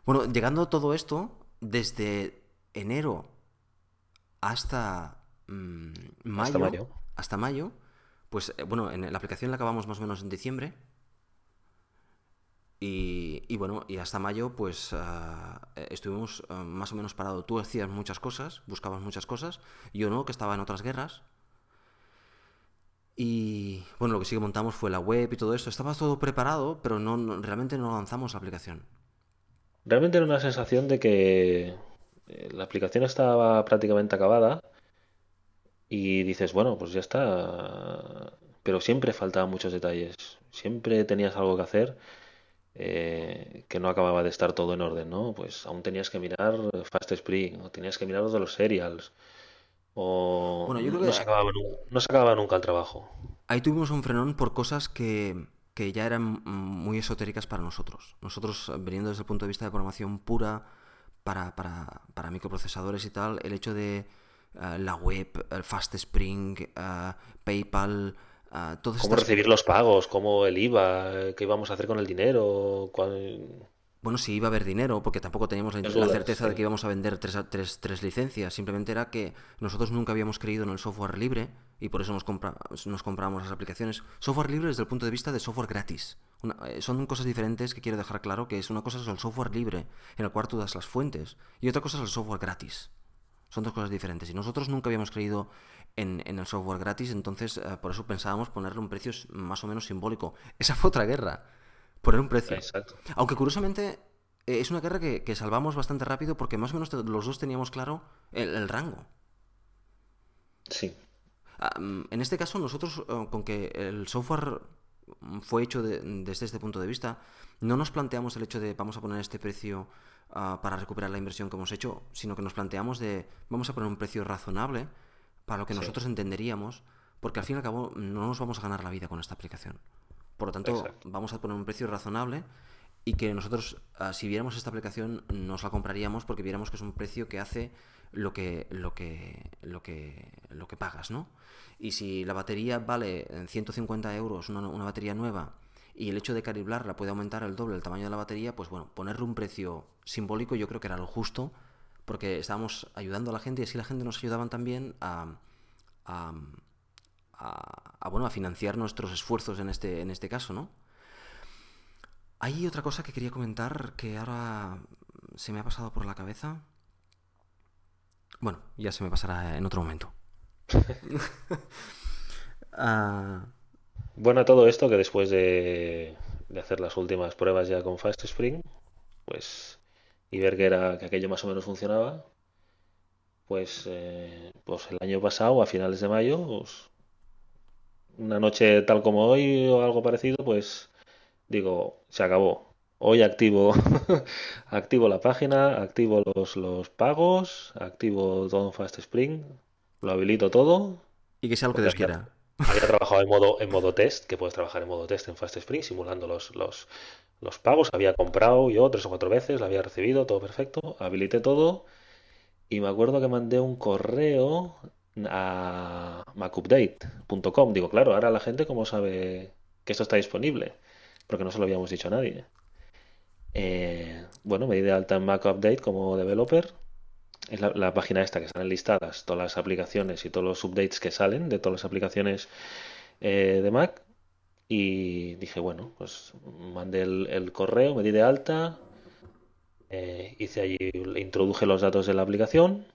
Bueno, llegando a todo esto, desde enero hasta mm, mayo, hasta mayo, pues eh, bueno, en la aplicación la acabamos más o menos en diciembre. Y, bueno, y hasta mayo, pues ah, estuvimos ah, más o menos parados. Tú hacías muchas cosas, buscabas muchas cosas. Yo no, que estaba en otras guerras. Y bueno, lo que sí que montamos fue la web y todo esto. Estaba todo preparado, pero no, realmente no lanzamos la aplicación. Realmente era una sensación de que eh, la aplicación estaba prácticamente acabada y dices, bueno, pues ya está. Pero siempre faltaban muchos detalles. Siempre tenías algo que hacer eh, que no acababa de estar todo en orden, ¿no? Pues aún tenías que mirar Fast Spring, o tenías que mirar los de los serials, o bueno, yo creo que no, se acababa, nunca el trabajo. Ahí tuvimos un frenón por cosas que, ya eran muy esotéricas para nosotros. Nosotros, veniendo desde el punto de vista de programación pura, para, para, microprocesadores y tal, el hecho de eh, la web, el Fast Spring, uh, PayPal, uh, ¿Cómo recibir los pagos? ¿Cómo el IVA? ¿Qué íbamos a hacer con el dinero? bueno, si iba a haber dinero, porque tampoco teníamos la, certeza de que íbamos a vender tres, tres, tres, licencias. Simplemente era que nosotros nunca habíamos creído en el software libre y por eso nos, compra, nos compramos las aplicaciones. Software libre desde el punto de vista de software gratis. Eh, son cosas diferentes que quiero dejar claro, que es una cosa es el software libre, en el cual tú das las fuentes, y otra cosa es el software gratis. Son dos cosas diferentes. Y nosotros nunca habíamos creído en, el software gratis, entonces eh, por eso pensábamos ponerle un precio más o menos simbólico. Esa fue otra guerra poner un precio. Aunque curiosamente eh, es una guerra que, salvamos bastante rápido porque más o menos los dos teníamos claro el, rango. Sí. Ah, mm, en este caso, nosotros, eh, con que el software fue hecho desde este punto de vista, no nos planteamos el hecho de vamos a poner este precio ah, para recuperar la inversión que hemos hecho, sino que nos planteamos de vamos a poner un precio razonable para lo que nosotros entenderíamos, porque al fin y al cabo no nos vamos a ganar la vida con esta aplicación. Por lo tanto, vamos a poner un precio razonable y que nosotros, ah, si viéramos esta aplicación, nos la compraríamos porque viéramos que es un precio que hace lo que, lo que, lo que, lo que pagas, ¿no? Y si la batería vale 150 euros, una, una batería nueva, y el hecho de caliblarla puede aumentar el doble el tamaño de la batería, pues bueno, ponerle un precio simbólico yo creo que era lo justo, porque estábamos ayudando a la gente y así la gente nos ayudaban también a, a a, bueno, a financiar nuestros esfuerzos en este, en este caso, ¿no? Hay otra cosa que quería comentar que ahora se me ha pasado por la cabeza. Bueno, ya se me pasará en otro momento. Ah. Bueno, todo esto que después de, hacer las últimas pruebas ya con Fast Spring, pues y ver que era que aquello más o menos funcionaba, pues, eh, pues el año pasado, a finales de mayo, pues, una noche tal como hoy o algo parecido, pues digo, se acabó. Hoy activo, activo la página, activo los, los pagos, activo todo Fast Spring, lo habilito todo. Y que sea lo que Dios quiera. Había trabajado en modo, en modo test, que puedes trabajar en modo test en Fast Spring, simulando los, los, los pagos. Había comprado yo tres o cuatro veces, la había recibido, todo perfecto. Habilité todo. Y me acuerdo que mandé un correo a macupdate.com. Digo, claro, ahora la gente, ¿cómo sabe que esto está disponible? Porque no se lo habíamos dicho a nadie. Eh, bueno, me di de alta en Mac Update como developer. Es la, página esta que salen listadas todas las aplicaciones y todos los updates que salen de todas las aplicaciones eh, de Mac. Y dije, bueno, pues mandé el, correo, me di de alta, eh, hice allí, introduje los datos de la aplicación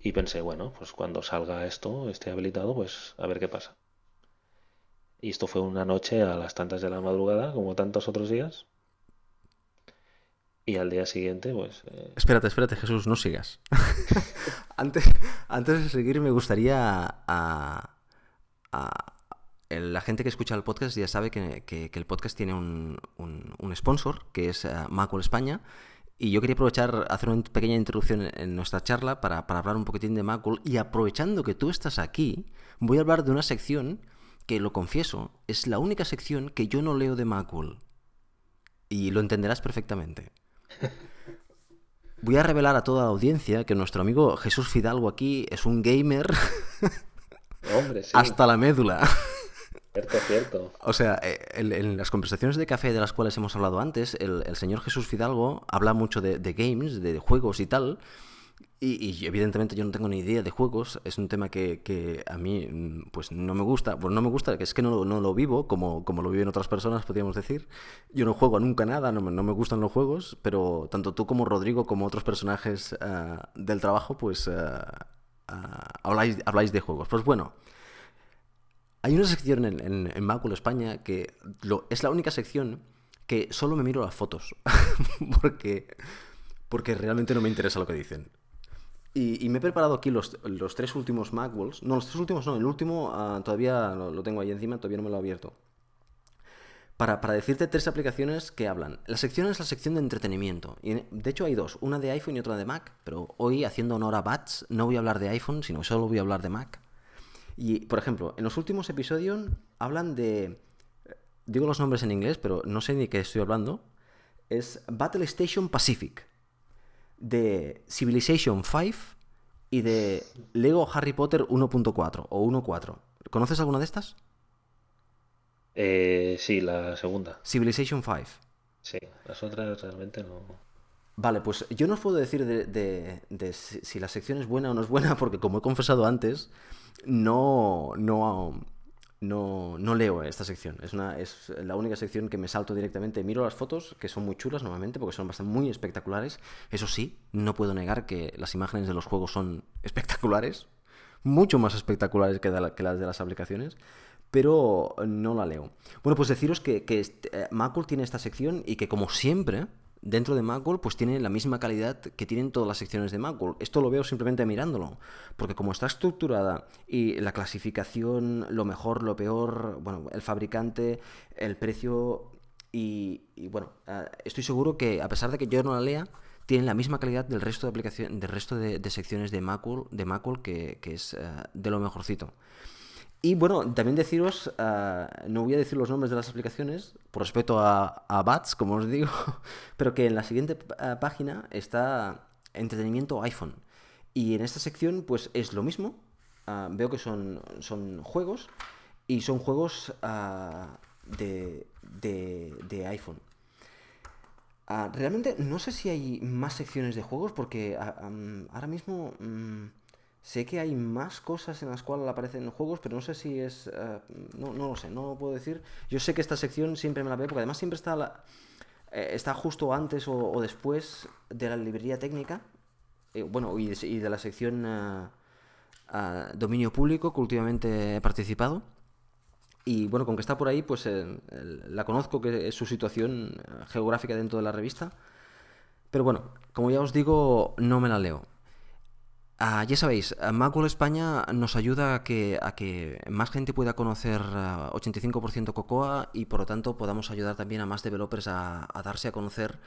y pensé, bueno, pues cuando salga esto, esté habilitado, pues a ver qué pasa. Y esto fue una noche a las tantas de la madrugada, como tantos otros días. Y al día siguiente, pues... Eh, espérate, espérate, Jesús, no sigas. antes, antes de seguir, me gustaría a, la gente que escucha el podcast ya sabe que, el podcast tiene un, sponsor, que es uh, Macul España. Y yo quería aprovechar, hacer una pequeña introducción en nuestra charla para, hablar un poquitín de Macul. Y aprovechando que tú estás aquí, voy a hablar de una sección que, lo confieso, es la única sección que yo no leo de Macul. Y lo entenderás perfectamente. Voy a revelar a toda la audiencia que nuestro amigo Jesús Fidalgo aquí es un gamer Hombre, hasta la médula. Cierto, cierto. O sea, eh, en, las conversaciones de café de las cuales hemos hablado antes, el, señor Jesús Fidalgo habla mucho de, de games, de juegos y tal, y, evidentemente yo no tengo ni idea de juegos, es un tema que, a mí mm, pues no me gusta, pues no me gusta, que es que no, no lo vivo como, como lo viven otras personas, podríamos decir. Yo no juego nunca nada, no, no me gustan los juegos, pero tanto tú como Rodrigo como otros personajes ah, del trabajo pues ah, ah, habláis, habláis de juegos. Pues bueno, hay una sección en, en, en Macul España que lo, es la única sección que solo me miro las fotos, porque, porque realmente no me interesa lo que dicen. Y, me he preparado aquí los, los, tres últimos Macwalls. No, los tres últimos no, el último ah, todavía lo, tengo ahí encima, todavía no me lo he abierto. Para, para, decirte tres aplicaciones que hablan. La sección es la sección de entretenimiento. De hecho hay dos, una de iPhone y otra de Mac. Pero hoy, haciendo honor a Bats, no voy a hablar de iPhone, sino solo voy a hablar de Mac. Y, por ejemplo, en los últimos episodios hablan de... Digo los nombres en inglés, pero no sé ni qué estoy hablando. Es Battle Station Pacific de Civilization 5 y de Lego Harry Potter 1.4 o 1.4. ¿Conoces alguna de estas? Eh, sí, la segunda. Civilization 5. Sí, las otras realmente no. Vale, pues yo no os puedo decir de, si la sección es buena o no es buena, porque como he confesado antes, no, no, no, no leo esta sección. Es, una, es la única sección que me salto directamente. Miro las fotos, que son muy chulas normalmente, porque son bastante muy espectaculares. Eso sí, no puedo negar que las imágenes de los juegos son espectaculares. Mucho más espectaculares que, las de las aplicaciones. Pero no la leo. Bueno, pues deciros que, que eh, Macul tiene esta sección y que como siempre dentro de Macworld pues tiene la misma calidad que tienen todas las secciones de Macworld. Esto lo veo simplemente mirándolo, porque como está estructurada y la clasificación, lo mejor, lo peor, bueno, el fabricante, el precio y, bueno, eh, estoy seguro que a pesar de que yo no la lea, tienen la misma calidad del resto de aplicación, del resto de, secciones de Macworld, de Macworld que, es eh, de lo mejorcito. Y bueno, también deciros, ah, no voy a decir los nombres de las aplicaciones por respeto a, a Bats, como os digo, pero que en la siguiente ah, página está entretenimiento iPhone. Y en esta sección pues es lo mismo. Ah, veo que son, son juegos y son juegos de, de, iPhone. realmente no sé si hay más secciones de juegos porque ahora mismo... Mm, Sé que hay más cosas en las cuales aparecen juegos, pero no sé si es... Eh, no, no, lo sé, no lo puedo decir. Yo sé que esta sección siempre me la veo, porque además siempre está, la, eh, está justo antes o, después de la librería técnica. Eh, bueno, y de, la sección dominio público, que últimamente he participado. Y bueno, con que está por ahí, pues la conozco, que es su situación geográfica dentro de la revista. Pero bueno, como ya os digo, no me la leo. Ah, ya sabéis, Macworld España nos ayuda a que, a que más gente pueda conocer 85% Cocoa y por lo tanto podamos ayudar también a más developers a, darse a conocer.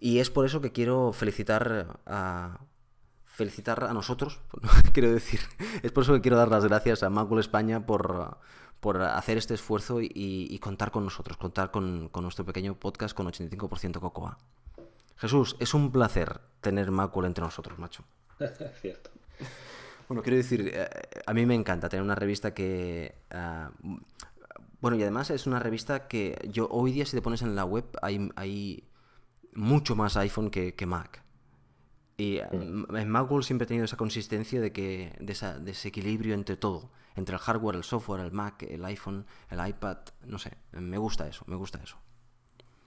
Y es por eso que quiero felicitar a, felicitar a nosotros, quiero decir, es por eso que quiero dar las gracias a Macworld España por, por hacer este esfuerzo y, contar con nosotros, contar con, con, nuestro pequeño podcast con 85% Cocoa. Jesús, es un placer tener Macworld entre nosotros, macho. Cierto. Bueno, quiero decir, eh, a mí me encanta tener una revista que... Ah, bueno, y además es una revista que yo hoy día si te pones en la web hay, hay mucho más iPhone que, Mac. Y mm. en Macworld siempre he tenido esa consistencia de que de, esa, de, ese equilibrio entre todo, entre el hardware, el software, el Mac, el iPhone, el iPad, no sé, me gusta eso, me gusta eso.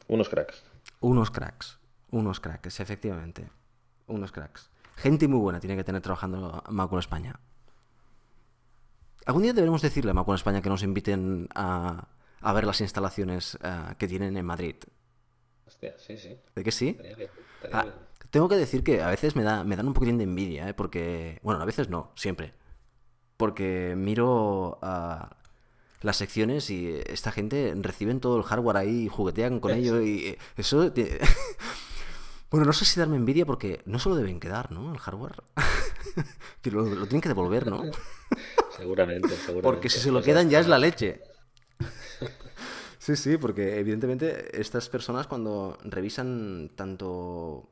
Unos cracks. Unos cracks, unos cracks, efectivamente, unos cracks. Gente muy buena tiene que tener trabajando Macworld España. Algún día deberemos decirle a Macworld España que nos inviten a, ver las instalaciones eh, que tienen en Madrid. Hostia, sí, sí. ¿De que sí? Ah, tengo que decir que a veces me, da, me dan un poquitín de envidia, ¿eh? porque... Bueno, a veces no, siempre. Porque miro a las secciones y esta gente reciben todo el hardware ahí y juguetean con ello y eso... Bueno, no sé si darme envidia porque no se lo deben quedar, ¿no? El hardware. que lo, tienen que devolver, ¿no? seguramente, seguramente. Porque si se lo quedan ya es la leche. Sí, sí, porque evidentemente estas personas cuando revisan tanto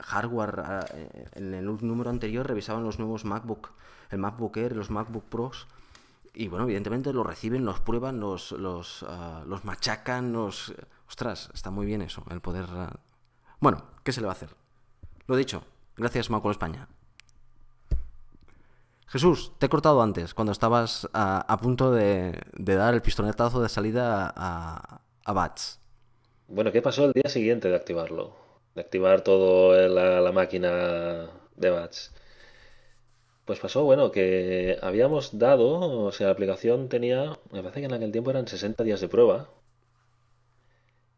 hardware eh, en el número anterior revisaban los nuevos MacBook, el MacBook Air, los MacBook Pros y bueno, evidentemente los reciben, los prueban, los, los, ah, los machacan, los... Ostras, está muy bien eso, el poder ah, bueno, ¿qué se le va a hacer? Lo dicho, gracias Macol España. Jesús, te he cortado antes, cuando estabas a, punto de, dar el pistoletazo de salida a, a Bats. Bueno, ¿qué pasó el día siguiente de activarlo? De activar toda la, máquina de Bats. Pues pasó, bueno, que habíamos dado, o sea, la aplicación tenía, me parece que en aquel tiempo eran 60 días de prueba.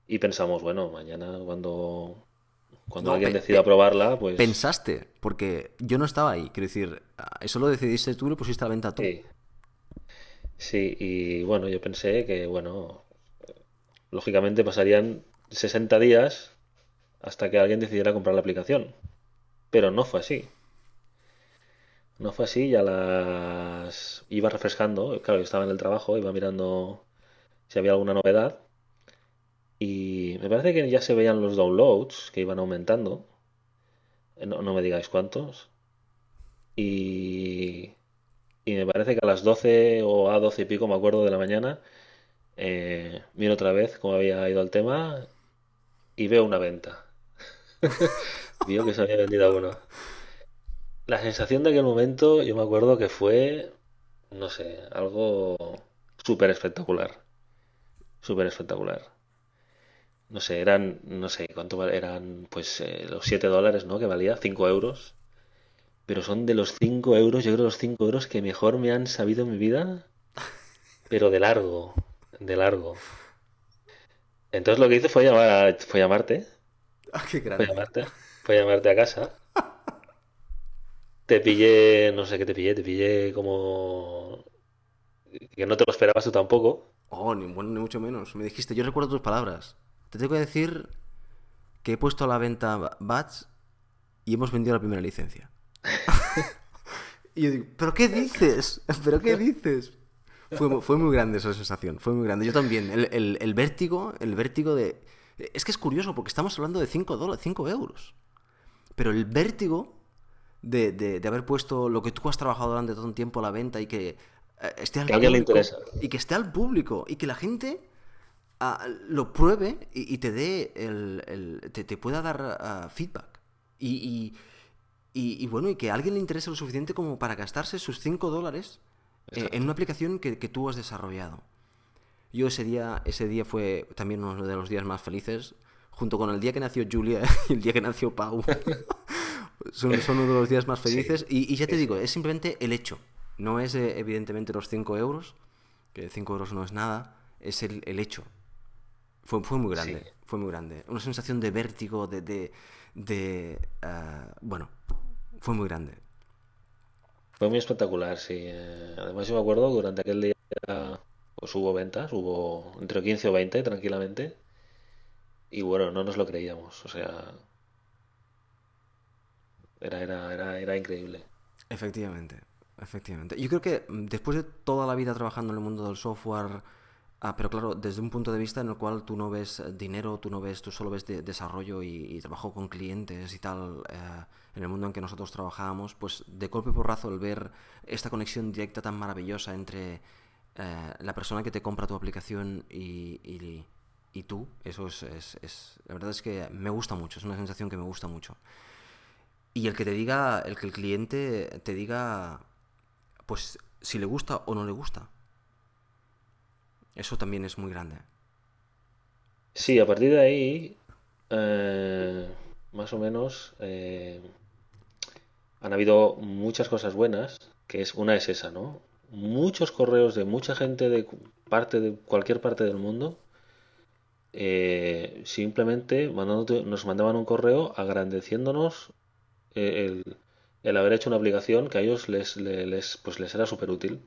Y pensamos, bueno, mañana cuando cuando alguien decida probarla, pues... Pensaste, porque yo no estaba ahí. Quiero decir, eso lo decidiste tú y lo pusiste a la venta tú. Sí. Sí, y bueno, yo pensé que, bueno, lógicamente pasarían 60 días hasta que alguien decidiera comprar la aplicación. Pero no fue así. No fue así, ya las iba refrescando. Claro, yo estaba en el trabajo, iba mirando si había alguna novedad. Y me parece que ya se veían los downloads que iban aumentando. Eh, no, me digáis cuántos. Y, y me parece que a las 12 o a 12 y pico, me acuerdo, de la mañana, eh, miro otra vez cómo había ido el tema y veo una venta. Vio que se había vendido uno. La sensación de aquel momento, yo me acuerdo que fue, no sé, algo súper espectacular. Súper espectacular no sé, eran, no sé cuánto eran, pues eh, los 7 dólares, ¿no? Que valía 5 euros. Pero son de los 5 euros, yo creo los 5 euros que mejor me han sabido en mi vida. Pero de largo, de largo. Entonces lo que hice fue, llamar fue llamarte. Ah, qué grande. Fue llamarte, fue llamarte a casa. Te pillé, no sé qué te pillé, te pillé como... Que no te lo esperabas tú tampoco. Oh, ni, bueno, ni mucho menos. Me dijiste, yo recuerdo tus palabras. Te tengo que decir que he puesto a la venta Bats y hemos vendido la primera licencia. y yo digo, ¿pero qué dices? ¿Pero qué dices? Fue, muy grande esa sensación, fue muy grande. Yo también, el, vértigo, el vértigo de... Es que es curioso porque estamos hablando de 5 dólares, 5 euros. Pero el vértigo de, de, haber puesto lo que tú has trabajado durante todo un tiempo a la venta y que eh, esté al público. Y que esté al público. Y que la gente lo pruebe y, te dé el, te, pueda dar feedback. Y, y, bueno, y que a alguien le interese lo suficiente como para gastarse sus 5 dólares eh, en una aplicación que, tú has desarrollado. Yo ese día, ese día fue también uno de los días más felices, junto con el día que nació Julia y el día que nació Pau. son, son, uno de los días más felices. Y, ya te digo, es simplemente el hecho. No es eh, evidentemente los 5 euros, que 5 euros no es nada, es el, el hecho. Fue, fue muy grande, fue muy grande. Una sensación de vértigo, de... de, de ah, bueno, fue muy grande. Fue muy espectacular, sí. Eh, Además yo me acuerdo durante aquel día pues hubo ventas, hubo entre 15 o 20 tranquilamente. Y bueno, no nos lo creíamos, o sea, era, era, era, era increíble. Efectivamente, efectivamente. Yo creo que mm, después de toda la vida trabajando en el mundo del software, ah, pero claro, desde un punto de vista en el cual tú no ves eh, dinero, tú no ves, tú solo ves de- desarrollo y, y trabajo con clientes y tal, eh, en el mundo en que nosotros trabajábamos, pues de golpe y porrazo el ver esta conexión directa tan maravillosa entre eh, la persona que te compra tu aplicación y, y- y tú, eso es, es- es- la verdad es que me gusta mucho, es una sensación que me gusta mucho. Y el que te diga, el que el cliente te diga, pues si le gusta o no le gusta. Eso también es muy grande. Sí, a partir de ahí, eh, más o menos, eh, han habido muchas cosas buenas, que es una es esa, ¿no? Muchos correos de mucha gente de parte de cualquier parte del mundo, eh, simplemente nos mandaban un correo agradeciéndonos eh, el, haber hecho una aplicación que a ellos les, le- les, pues les era súper útil.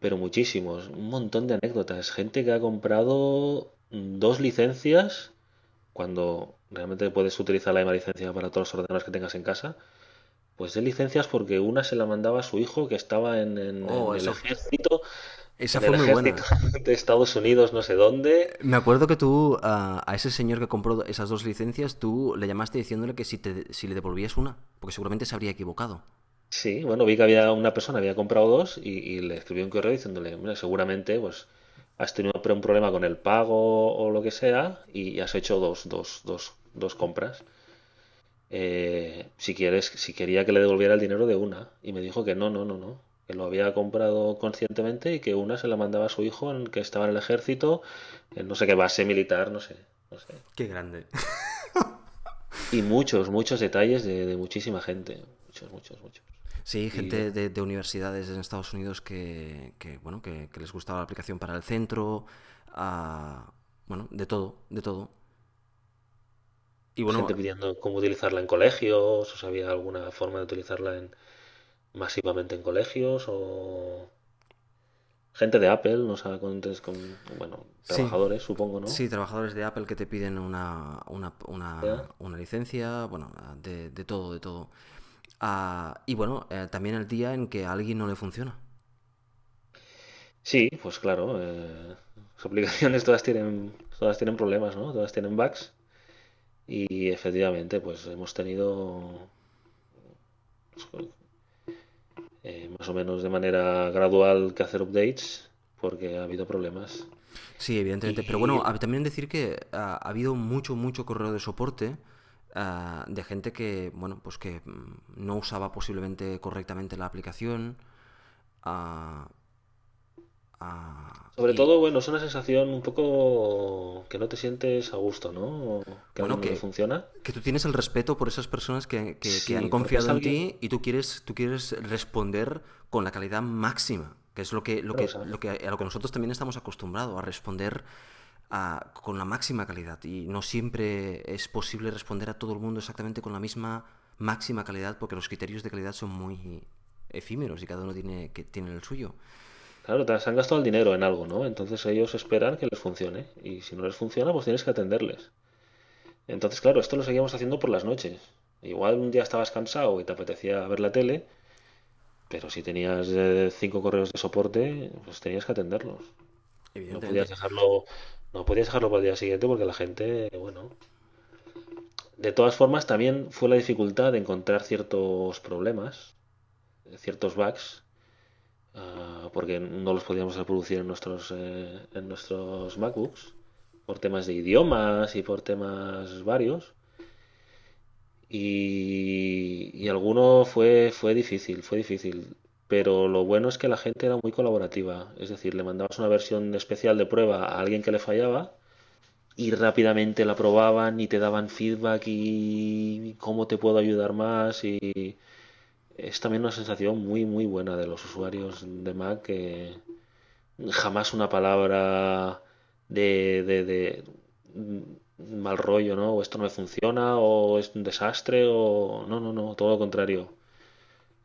Pero muchísimos, un montón de anécdotas. Gente que ha comprado mm, dos licencias cuando realmente puedes utilizar la misma licencia para todos los ordenadores que tengas en casa. Pues de licencias porque una se la mandaba a su hijo que estaba en, en- en Oh, el ejército, esa en el fue muy ejército buena. de Estados Unidos, no sé dónde. Me acuerdo que tú a, a ese señor que compró esas dos licencias, tú le llamaste diciéndole que si, te, si le devolvías una, porque seguramente se habría equivocado. Sí, bueno, vi que había una persona, había comprado dos y, y le escribí un correo diciéndole, mira, seguramente pues has tenido un problema con el pago o lo que sea y has hecho dos, dos, dos, dos compras. Eh, si quieres, si quería que le devolviera el dinero de una y me dijo que no, no, no, no, que lo había comprado conscientemente y que una se la mandaba a su hijo en que estaba en el ejército, en no sé qué base militar, no sé, no sé. Qué grande. Y muchos, muchos detalles de, de muchísima gente, muchos, muchos, muchos. Sí, Y gente de, de universidades en Estados Unidos que, que, bueno, que, que les gustaba la aplicación para el centro, ah, bueno, de todo, de todo. Y bueno, gente pidiendo cómo utilizarla en colegios, o si había alguna forma de utilizarla en, masivamente en colegios, o gente de Apple, no sabe con, con, bueno, sí, trabajadores, supongo, ¿no? sí, trabajadores de Apple que te piden una, una, una, una licencia, bueno, de, de todo, de todo. Ah, y bueno, eh, también el día en que a alguien no le funciona. Sí, pues claro, eh, las aplicaciones todas tienen, todas tienen problemas, ¿no? Todas tienen bugs y efectivamente, pues hemos tenido pues, eh, más o menos de manera gradual que hacer updates porque ha habido problemas. Sí, evidentemente. Pero bueno, también decir que ha habido mucho, mucho correo de soporte ah, de gente que, bueno, pues que mm, no usaba posiblemente correctamente la aplicación. ah, ah, Sobre y todo, bueno, es una sensación un poco que no te sientes a gusto, ¿no? Que bueno, que, funciona. que tú tienes el respeto por esas personas que, que- que han confiado en ti y tú quieres, tú quieres responder con la calidad máxima, que es lo que, lo que, lo que, a lo que nosotros también estamos acostumbrados, a responder a- con la máxima calidad. Y no siempre es posible responder a todo el mundo exactamente con la misma máxima calidad, porque los criterios de calidad son muy efímeros y cada uno tiene, que, tiene el suyo. claro, te han gastado el dinero en algo, ¿no? Entonces ellos esperan que les funcione. Y si no les funciona, pues tienes que atenderles. Entonces, claro, esto lo seguíamos haciendo por las noches. Igual un día estabas cansado y te apetecía ver la tele, pero si tenías eh, cinco correos de soporte, pues tenías que atenderlos. No podías dejarlo, no podías dejarlo para el día siguiente porque la gente, bueno. De todas formas, también fue la dificultad de encontrar ciertos problemas, ciertos bugs, ah, porque no los podíamos reproducir en nuestros, eh, en nuestros MacBooks, por temas de idiomas y por temas varios. Y, y alguno fue, fue difícil, fue difícil. Pero lo bueno es que la gente era muy colaborativa. Es decir, le mandabas una versión especial de prueba a alguien que le fallaba y rápidamente la probaban y te daban feedback y cómo te puedo ayudar más. Y es también una sensación muy, muy buena de los usuarios de Mac que jamás una palabra de, de, mal rollo, ¿no? O esto no me funciona, o es un desastre, o no, no, no, todo lo contrario.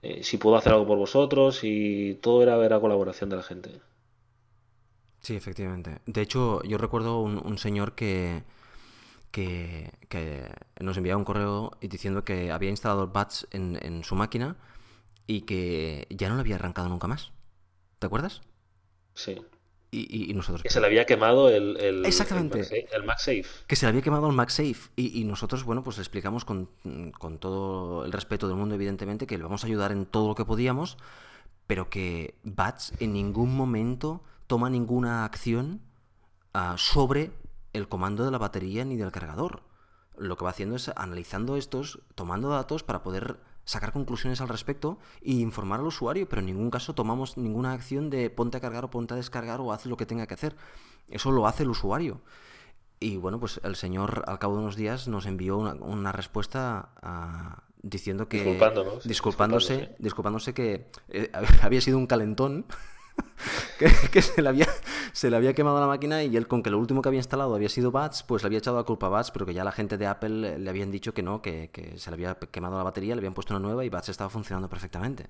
Eh, si puedo hacer algo por vosotros y todo era, era colaboración de la gente. Sí, efectivamente. De hecho, yo recuerdo un, señor que, que, nos enviaba un correo diciendo que había instalado Bats en, en su máquina y que ya no lo había arrancado nunca más. ¿Te acuerdas? Sí. Y, nosotros... Que se le había quemado el, el, Exactamente. el, MagSafe. Que se le había quemado el MagSafe. Y, y nosotros, bueno, pues le explicamos con, con, todo el respeto del mundo, evidentemente, que le vamos a ayudar en todo lo que podíamos, pero que Bats en ningún momento toma ninguna acción ah, sobre el comando de la batería ni del cargador. Lo que va haciendo es analizando estos, tomando datos para poder sacar conclusiones al respecto y informar al usuario, pero en ningún caso tomamos ninguna acción de ponte a cargar o ponte a descargar o haz lo que tenga que hacer. Eso lo hace el usuario. Y bueno, pues el señor al cabo de unos días nos envió una, respuesta ah, diciendo que... Disculpándonos. Disculpándose, disculpándose que eh, había sido un calentón que, se, le había, se le había quemado la máquina y él con que lo último que había instalado había sido Bats, pues le había echado la culpa a Bats, pero que ya la gente de Apple le habían dicho que no, que, se le había quemado la batería, le habían puesto una nueva y Bats estaba funcionando perfectamente.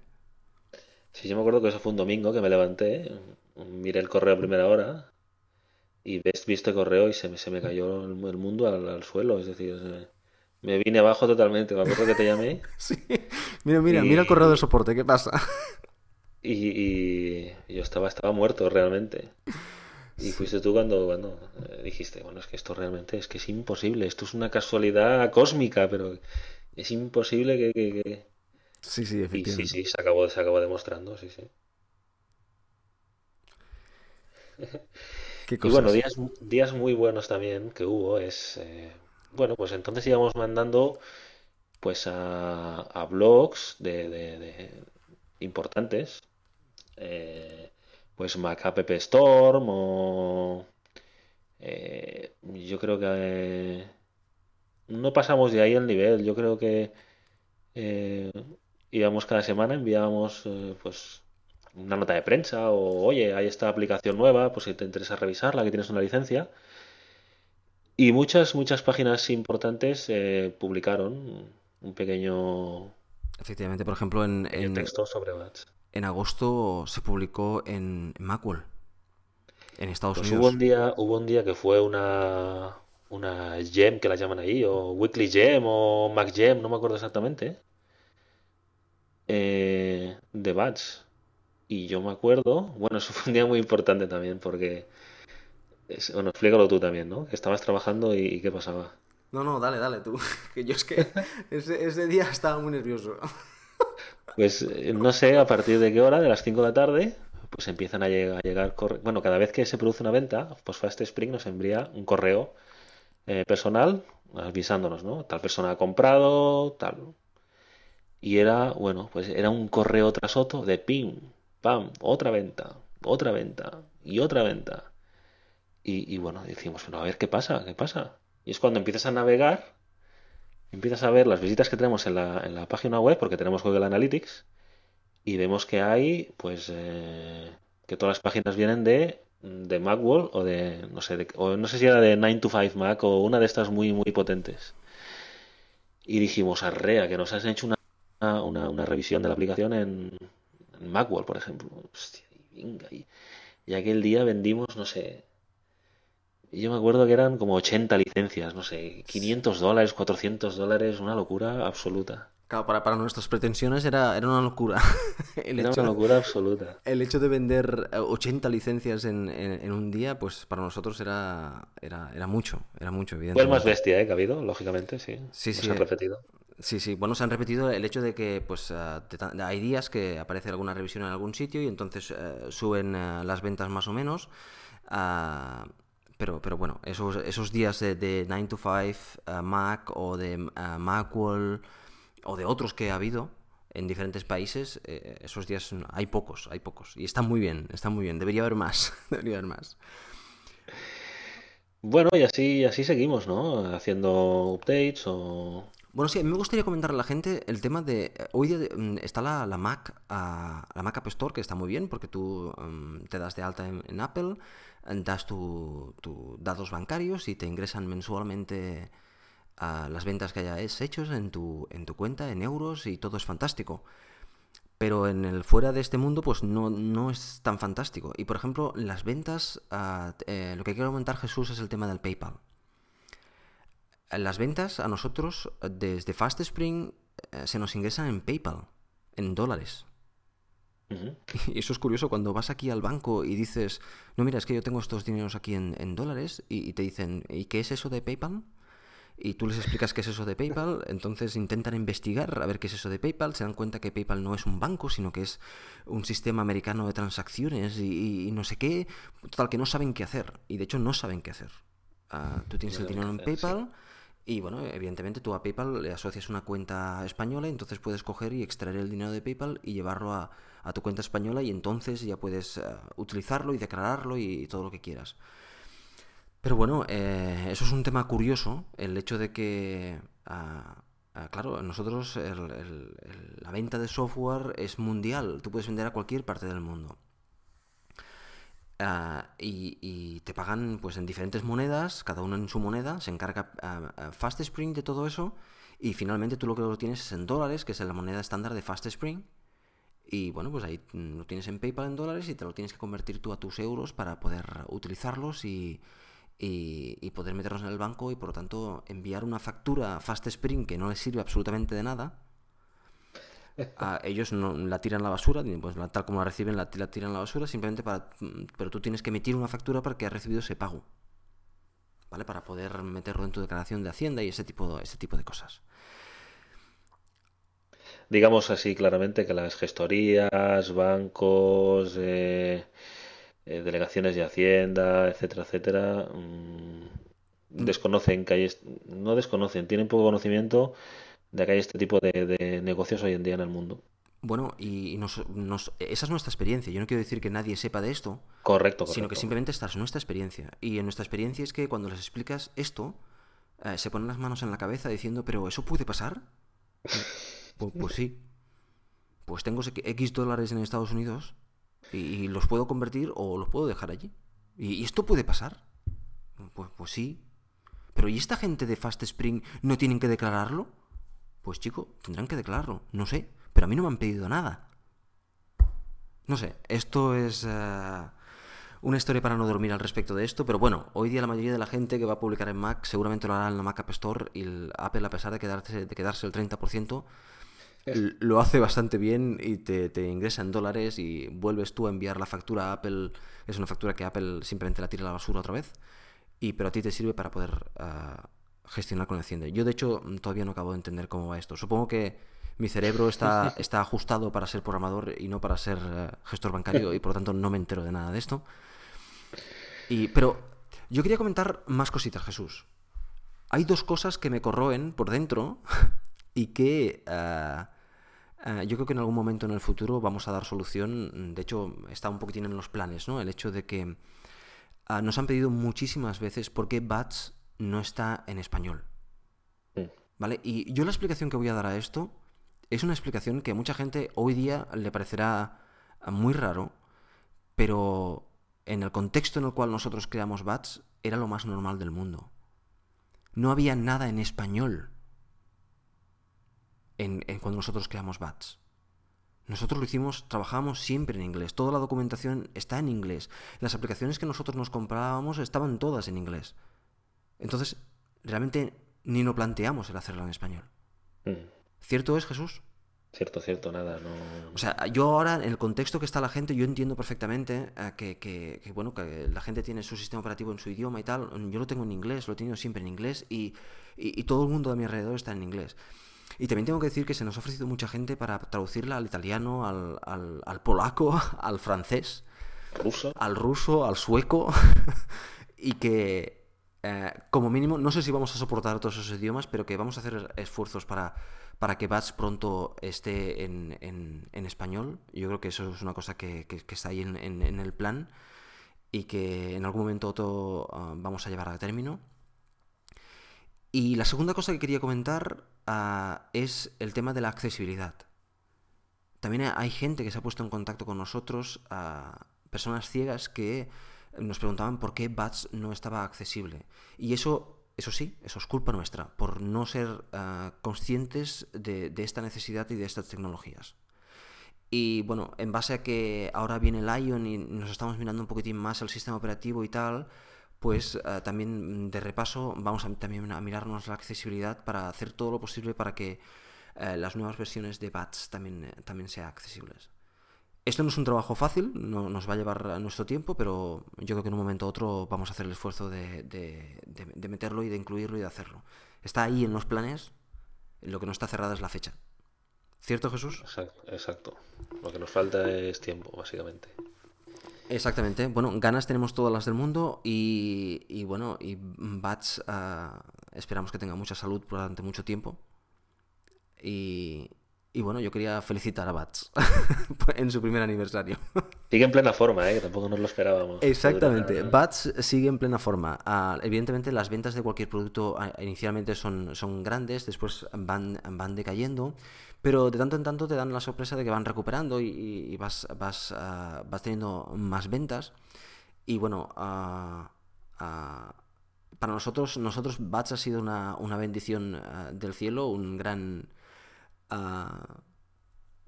Sí, yo me acuerdo que eso fue un domingo que me levanté, miré el correo a primera hora y ves, viste el correo y se me, se me cayó el, mundo al, suelo, es decir, me vine abajo totalmente. Me acuerdo que te llamé. Sí. Mira, mira, mira el correo de soporte, ¿qué pasa? Y, yo estaba, estaba muerto realmente. Y fuiste tú cuando, cuando eh, dijiste, bueno, es que esto realmente es que es imposible, esto es una casualidad cósmica, pero es imposible que... Sí, sí, efectivamente. Y sí, sí, se acabó, se acabó demostrando, sí, sí. y bueno, días, días muy buenos también que hubo es... Eh, bueno, pues entonces íbamos mandando pues a, a blogs de importantes eh, pues Mac App Storm o eh, yo creo que eh, no pasamos de ahí el nivel. Yo creo que íbamos cada semana enviábamos pues una nota de prensa o oye hay esta aplicación nueva pues si te interesa revisarla que tienes una licencia y muchas muchas páginas importantes publicaron un pequeño efectivamente por ejemplo en, en... texto sobre Bats en agosto se publicó en Macworld, en Estados pues Unidos. Hubo un, día, hubo un día que fue una, una gem que la llaman ahí, o Weekly Gem, o Mac Gem, no me acuerdo exactamente, eh, de Bats. Y yo me acuerdo, bueno, eso fue un día muy importante también, porque, bueno, explícalo tú también, ¿no? Que estabas trabajando y, qué pasaba. No, no, dale, dale tú. Que yo es que ese, ese día estaba muy nervioso. Pues eh, no sé a partir de qué hora, de las 5 de la tarde, pues empiezan a llegar, a llegar bueno, cada vez que se produce una venta, pues Fast Spring nos envía un correo eh, personal avisándonos, ¿no? Tal persona ha comprado, tal. Y era, bueno, pues era un correo tras otro de pim, pam, otra venta, otra venta y otra venta. Y, y bueno, decimos, bueno, a ver qué pasa, qué pasa. Y es cuando empiezas a navegar empiezas a ver las visitas que tenemos en la, en la página web, porque tenemos Google Analytics, y vemos que hay, pues, eh, que todas las páginas vienen de, de Macworld o de, no sé, o no sé si era de 9 to 5 Mac o una de estas muy, muy potentes. Y dijimos, arrea, que nos has hecho una, una, una revisión de la aplicación en, en Macworld, por ejemplo. Hostia, y venga, y aquel día vendimos, no sé, yo me acuerdo que eran como 80 licencias, no sé, 500 dólares, 400 dólares, una locura absoluta. Claro, para, para nuestras pretensiones era, era una locura. era una locura absoluta. El hecho de vender 80 licencias en, en, un día, pues para nosotros era, era, era mucho, era mucho, evidentemente. Fue el más bestia ¿eh? que ha habido, lógicamente, sí. Sí, sí. Se han repetido. Sí, sí. Bueno, se han repetido el hecho de que pues eh, hay días que aparece alguna revisión en algún sitio y entonces eh, suben eh, las ventas más o menos. Uh, pero, pero bueno, esos, esos días de, 9 to 5 uh, Mac o de uh, Macworld o de otros que ha habido en diferentes países, eh, esos días hay pocos, hay pocos. Y están muy bien, están muy bien. Debería haber más, debería haber más. Bueno, y así, así seguimos, ¿no? Haciendo updates o... Bueno, sí, a mí me gustaría comentar a la gente el tema de... Hoy día mm, está la, la Mac, uh, la Mac App Store, que está muy bien, porque tú um, te das de alta en Apple das tus tu datos bancarios y te ingresan mensualmente a las ventas que hayas hecho en tu, en tu cuenta, en euros, y todo es fantástico. Pero en el fuera de este mundo, pues no, no es tan fantástico. Y por ejemplo, las ventas, eh, lo que quiere aumentar Jesús es el tema del PayPal. Las ventas a nosotros desde FastSpring eh, se nos ingresan en PayPal, en dólares. Y eso es curioso cuando vas aquí al banco y dices, no, mira, es que yo tengo estos dineros aquí en, dólares y, te dicen, ¿y qué es eso de PayPal? Y tú les explicas qué es eso de PayPal, entonces intentan investigar a ver qué es eso de PayPal, se dan cuenta que PayPal no es un banco, sino que es un sistema americano de transacciones y, no sé qué, total que no saben qué hacer, y de hecho no saben qué hacer. Ah, tú tienes el dinero en PayPal. Y bueno, evidentemente tú a PayPal le asocias una cuenta española, entonces puedes coger y extraer el dinero de PayPal y llevarlo a, a tu cuenta española y entonces ya puedes eh, utilizarlo y declararlo y, todo lo que quieras. Pero bueno, eh, eso es un tema curioso, el hecho de que, ah, ah, claro, nosotros la venta de software es mundial, tú puedes vender a cualquier parte del mundo. Ah, y, te pagan pues en diferentes monedas, cada uno en su moneda, se encarga FastSpring de todo eso y finalmente tú lo que lo tienes es en dólares, que es la moneda estándar de FastSpring y bueno, pues ahí lo tienes en PayPal en dólares y te lo tienes que convertir tú a tus euros para poder utilizarlos y, y, poder meterlos en el banco y por lo tanto enviar una factura a FastSpring que no les sirve absolutamente de nada. A ellos no, la tiran a la basura, pues tal como la reciben la, la tiran a la basura, simplemente para... Pero tú tienes que emitir una factura para que ha recibido ese pago. ¿Vale? Para poder meterlo en tu declaración de Hacienda y ese tipo, ese tipo de cosas digamos así claramente que las gestorías, bancos, eh, eh, delegaciones de Hacienda, etcétera, etcétera, mm, desconocen que hay, no desconocen, tienen poco conocimiento de que hay este tipo de, negocios hoy en día en el mundo. Bueno, y esa es nuestra experiencia. Yo no quiero decir que nadie sepa de esto. Correcto, Sino que simplemente esta es nuestra experiencia. Y en nuestra experiencia es que cuando les explicas esto, eh, se ponen las manos en la cabeza diciendo, pero ¿eso puede pasar? Pues, pues, sí. Pues tengo X dólares en Estados Unidos y, los puedo convertir o los puedo dejar allí. ¿Y, esto puede pasar? Pues, pues sí. Pero ¿y esta gente de Fast Spring no tienen que declararlo? Pues chico, tendrán que declararlo. No sé. Pero a mí no me han pedido nada. No sé, esto es eh, una historia para no dormir al respecto de esto, pero bueno, hoy día la mayoría de la gente que va a publicar en Mac seguramente lo hará en la Mac App Store y el Apple, a pesar de quedarse, de quedarse el 30%, lo hace bastante bien y te, ingresa en dólares y vuelves tú a enviar la factura a Apple. Es una factura que Apple simplemente la tira a la basura otra vez. Y, pero a ti te sirve para poder ah, gestionar con Hacienda. Yo, de hecho, todavía no acabo de entender cómo va esto. Supongo que mi cerebro está, está ajustado para ser programador y no para ser eh, gestor bancario y por lo tanto no me entero de nada de esto. Y, pero yo quería comentar más cositas, Jesús. Hay dos cosas que me corroen por dentro y que ah, eh, yo creo que en algún momento en el futuro vamos a dar solución. De hecho, está un poquitín en los planes, ¿no? El hecho de que ah, nos han pedido muchísimas veces por qué BATS no está en español. ¿Vale? Y yo la explicación que voy a dar a esto es una explicación que a mucha gente hoy día le parecerá muy raro, pero en el contexto en el cual nosotros creamos BATS era lo más normal del mundo. No había nada en español en, cuando nosotros creamos BATS. Nosotros lo hicimos, trabajamos siempre en inglés. Toda la documentación está en inglés. Las aplicaciones que nosotros nos comprábamos estaban todas en inglés. Entonces, realmente ni nos planteamos el hacerlo en español. Mm. ¿Cierto es, Jesús? Cierto, cierto, nada, no... O sea, yo ahora, en el contexto que está la gente, yo entiendo perfectamente eh, que, bueno, que la gente tiene su sistema operativo en su idioma y tal. Yo lo tengo en inglés, lo he tenido siempre en inglés y, y todo el mundo de mi alrededor está en inglés. Y también tengo que decir que se nos ha ofrecido mucha gente para traducirla al italiano, al, polaco, al francés, al ruso, al sueco, y que eh, como mínimo, no sé si vamos a soportar todos esos idiomas, pero que vamos a hacer esfuerzos para, para que Bats pronto esté en, español. Yo creo que eso es una cosa que, está ahí en, el plan y que en algún momento otro, ah, vamos a llevar a término. Y la segunda cosa que quería comentar ah, es el tema de la accesibilidad. También hay gente que se ha puesto en contacto con nosotros, ah, personas ciegas que nos preguntaban por qué BATS no estaba accesible. Y eso, eso sí, eso es culpa nuestra, por no ser ah, conscientes de, esta necesidad y de estas tecnologías. Y bueno, en base a que ahora viene Lion y nos estamos mirando un poquitín más el sistema operativo y tal, pues eh, también de repaso vamos a, también a mirarnos la accesibilidad para hacer todo lo posible para que eh, las nuevas versiones de BATS también, también sean accesibles. Esto no es un trabajo fácil, no, nos va a llevar nuestro tiempo, pero yo creo que en un momento u otro vamos a hacer el esfuerzo de, de meterlo y de incluirlo y de hacerlo. Está ahí en los planes, lo que no está cerrada es la fecha. ¿Cierto, Jesús? Exacto, Lo que nos falta es tiempo, básicamente. Exactamente. Bueno, ganas tenemos todas las del mundo y, bueno, y Bats ah, esperamos que tenga mucha salud durante mucho tiempo. Y, y bueno, yo quería felicitar a Bats en su primer aniversario. Sigue en plena forma, ¿eh? tampoco nos lo esperábamos. Exactamente, Bats sigue en plena forma. Ah, evidentemente las ventas de cualquier producto ah, inicialmente son, son grandes, después van, van decayendo, pero de tanto en tanto te dan la sorpresa de que van recuperando y, vas, vas, ah, vas teniendo más ventas. Y bueno, para nosotros, nosotros Bats ha sido una, una bendición del cielo, un gran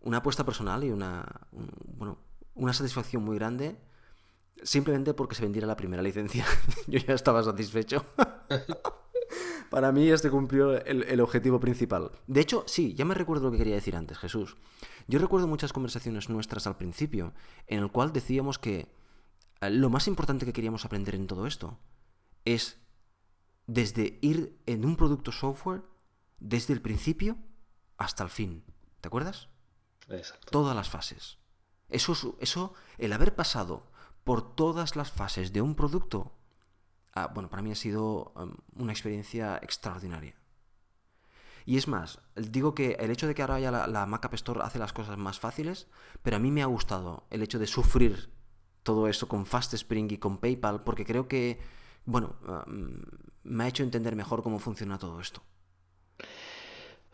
una apuesta personal y una, bueno, una satisfacción muy grande simplemente porque se vendiera la primera licencia. Yo ya estaba satisfecho. Para mí este cumplió el, objetivo principal. De hecho, sí, ya me recuerdo lo que quería decir antes, Jesús. Yo recuerdo muchas conversaciones nuestras al principio en el cual decíamos que eh, lo más importante que queríamos aprender en todo esto es desde ir en un producto software desde el principio hasta el fin. ¿Te acuerdas? Exacto. Todas las fases. Eso, eso, el haber pasado por todas las fases de un producto, ah, bueno, para mí ha sido um, una experiencia extraordinaria. Y es más, digo que el hecho de que ahora ya la, la Mac App Store hace las cosas más fáciles, pero a mí me ha gustado el hecho de sufrir todo eso con Fast Spring y con PayPal, porque creo que, bueno, um, me ha hecho entender mejor cómo funciona todo esto.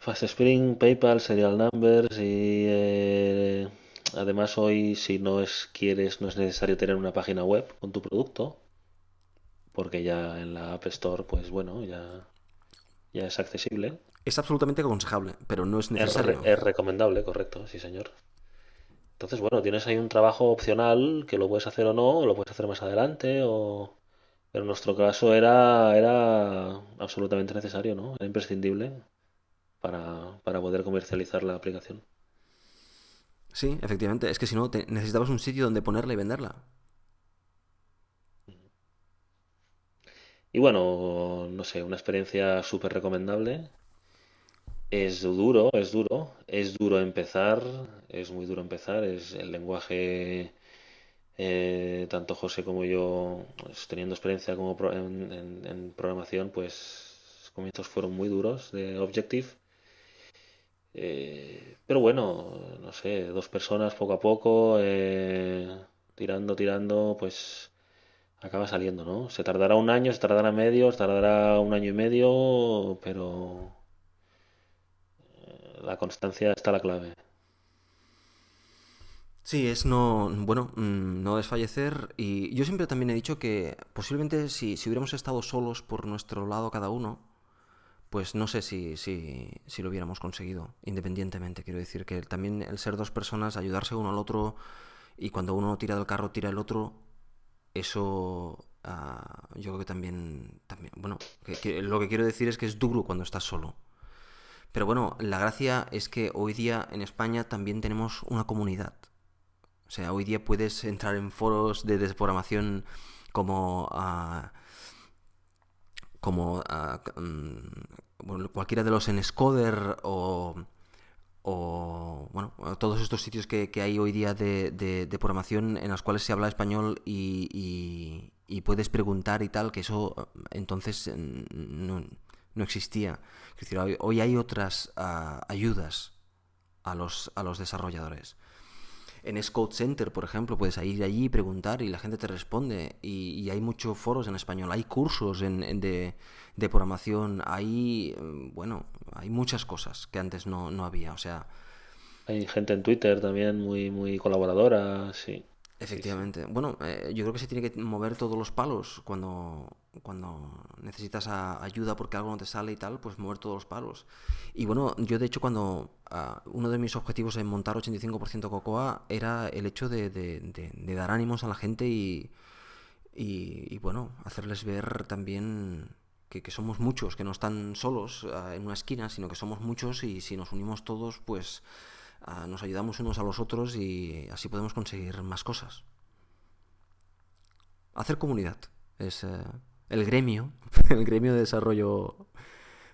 Fast Spring, PayPal, Serial Numbers y eh, además hoy si no es quieres no es necesario tener una página web con tu producto porque ya en la App Store pues bueno ya ya es accesible. Es absolutamente aconsejable, pero no es necesario. Es, recomendable, correcto, sí señor. Entonces bueno tienes ahí un trabajo opcional que lo puedes hacer o no, o lo puedes hacer más adelante o pero en nuestro caso era era absolutamente necesario, ¿no? Era imprescindible para, poder comercializar la aplicación. Sí, efectivamente. Es que si no, necesitabas un sitio donde ponerla y venderla. Y bueno, no sé, una experiencia súper recomendable. Es duro, es duro, es duro empezar, es muy duro empezar, es el lenguaje, eh, tanto José como yo, pues, teniendo experiencia como en, en, programación, pues los comienzos fueron muy duros de Objective eh, pero bueno, no sé, dos personas poco a poco, eh, tirando, tirando, pues acaba saliendo, ¿no? Se tardará un año, se tardará medio, se tardará un año y medio, pero eh, la constancia está la clave. Sí, es no, bueno, mm, no desfallecer. Y yo siempre también he dicho que posiblemente si, si hubiéramos estado solos por nuestro lado cada uno, pues no sé si, si, si, lo hubiéramos conseguido, independientemente. Quiero decir que también el ser dos personas, ayudarse uno al otro, y cuando uno tira del carro, tira el otro, eso ah, yo creo que también, también bueno, lo que quiero decir es que es duro cuando estás solo. Pero bueno, la gracia es que hoy día en España también tenemos una comunidad. O sea, hoy día puedes entrar en foros de desprogramación como... Uh, como uh, cualquiera de los en Scoder o, o bueno, todos estos sitios que, hay hoy día de, de, programación en los cuales se habla español y, y, puedes preguntar y tal, que eso entonces no, no existía. Es decir, hoy, hay otras uh, ayudas a los, a los desarrolladores. En Scout Center, por ejemplo, puedes ir allí y preguntar y la gente te responde. Y, hay muchos foros en español, hay cursos en, de, programación, hay, mm, bueno, hay muchas cosas que antes no, había. O sea, hay gente en Twitter también muy, muy colaboradora, sí. Efectivamente. Bueno, eh, yo creo que se tiene que mover todos los palos cuando, cuando necesitas ayuda porque algo no te sale y tal, pues mover todos los palos. Y bueno, yo de hecho cuando ah, uno de mis objetivos en montar 85% Cocoa era el hecho de, de, dar ánimos a la gente y, y, bueno, hacerles ver también que, que, somos muchos, que no están solos ah, en una esquina, sino que somos muchos y si nos unimos todos, pues nos ayudamos unos a los otros y así podemos conseguir más cosas. Hacer comunidad es eh, el gremio, el gremio de desarrollo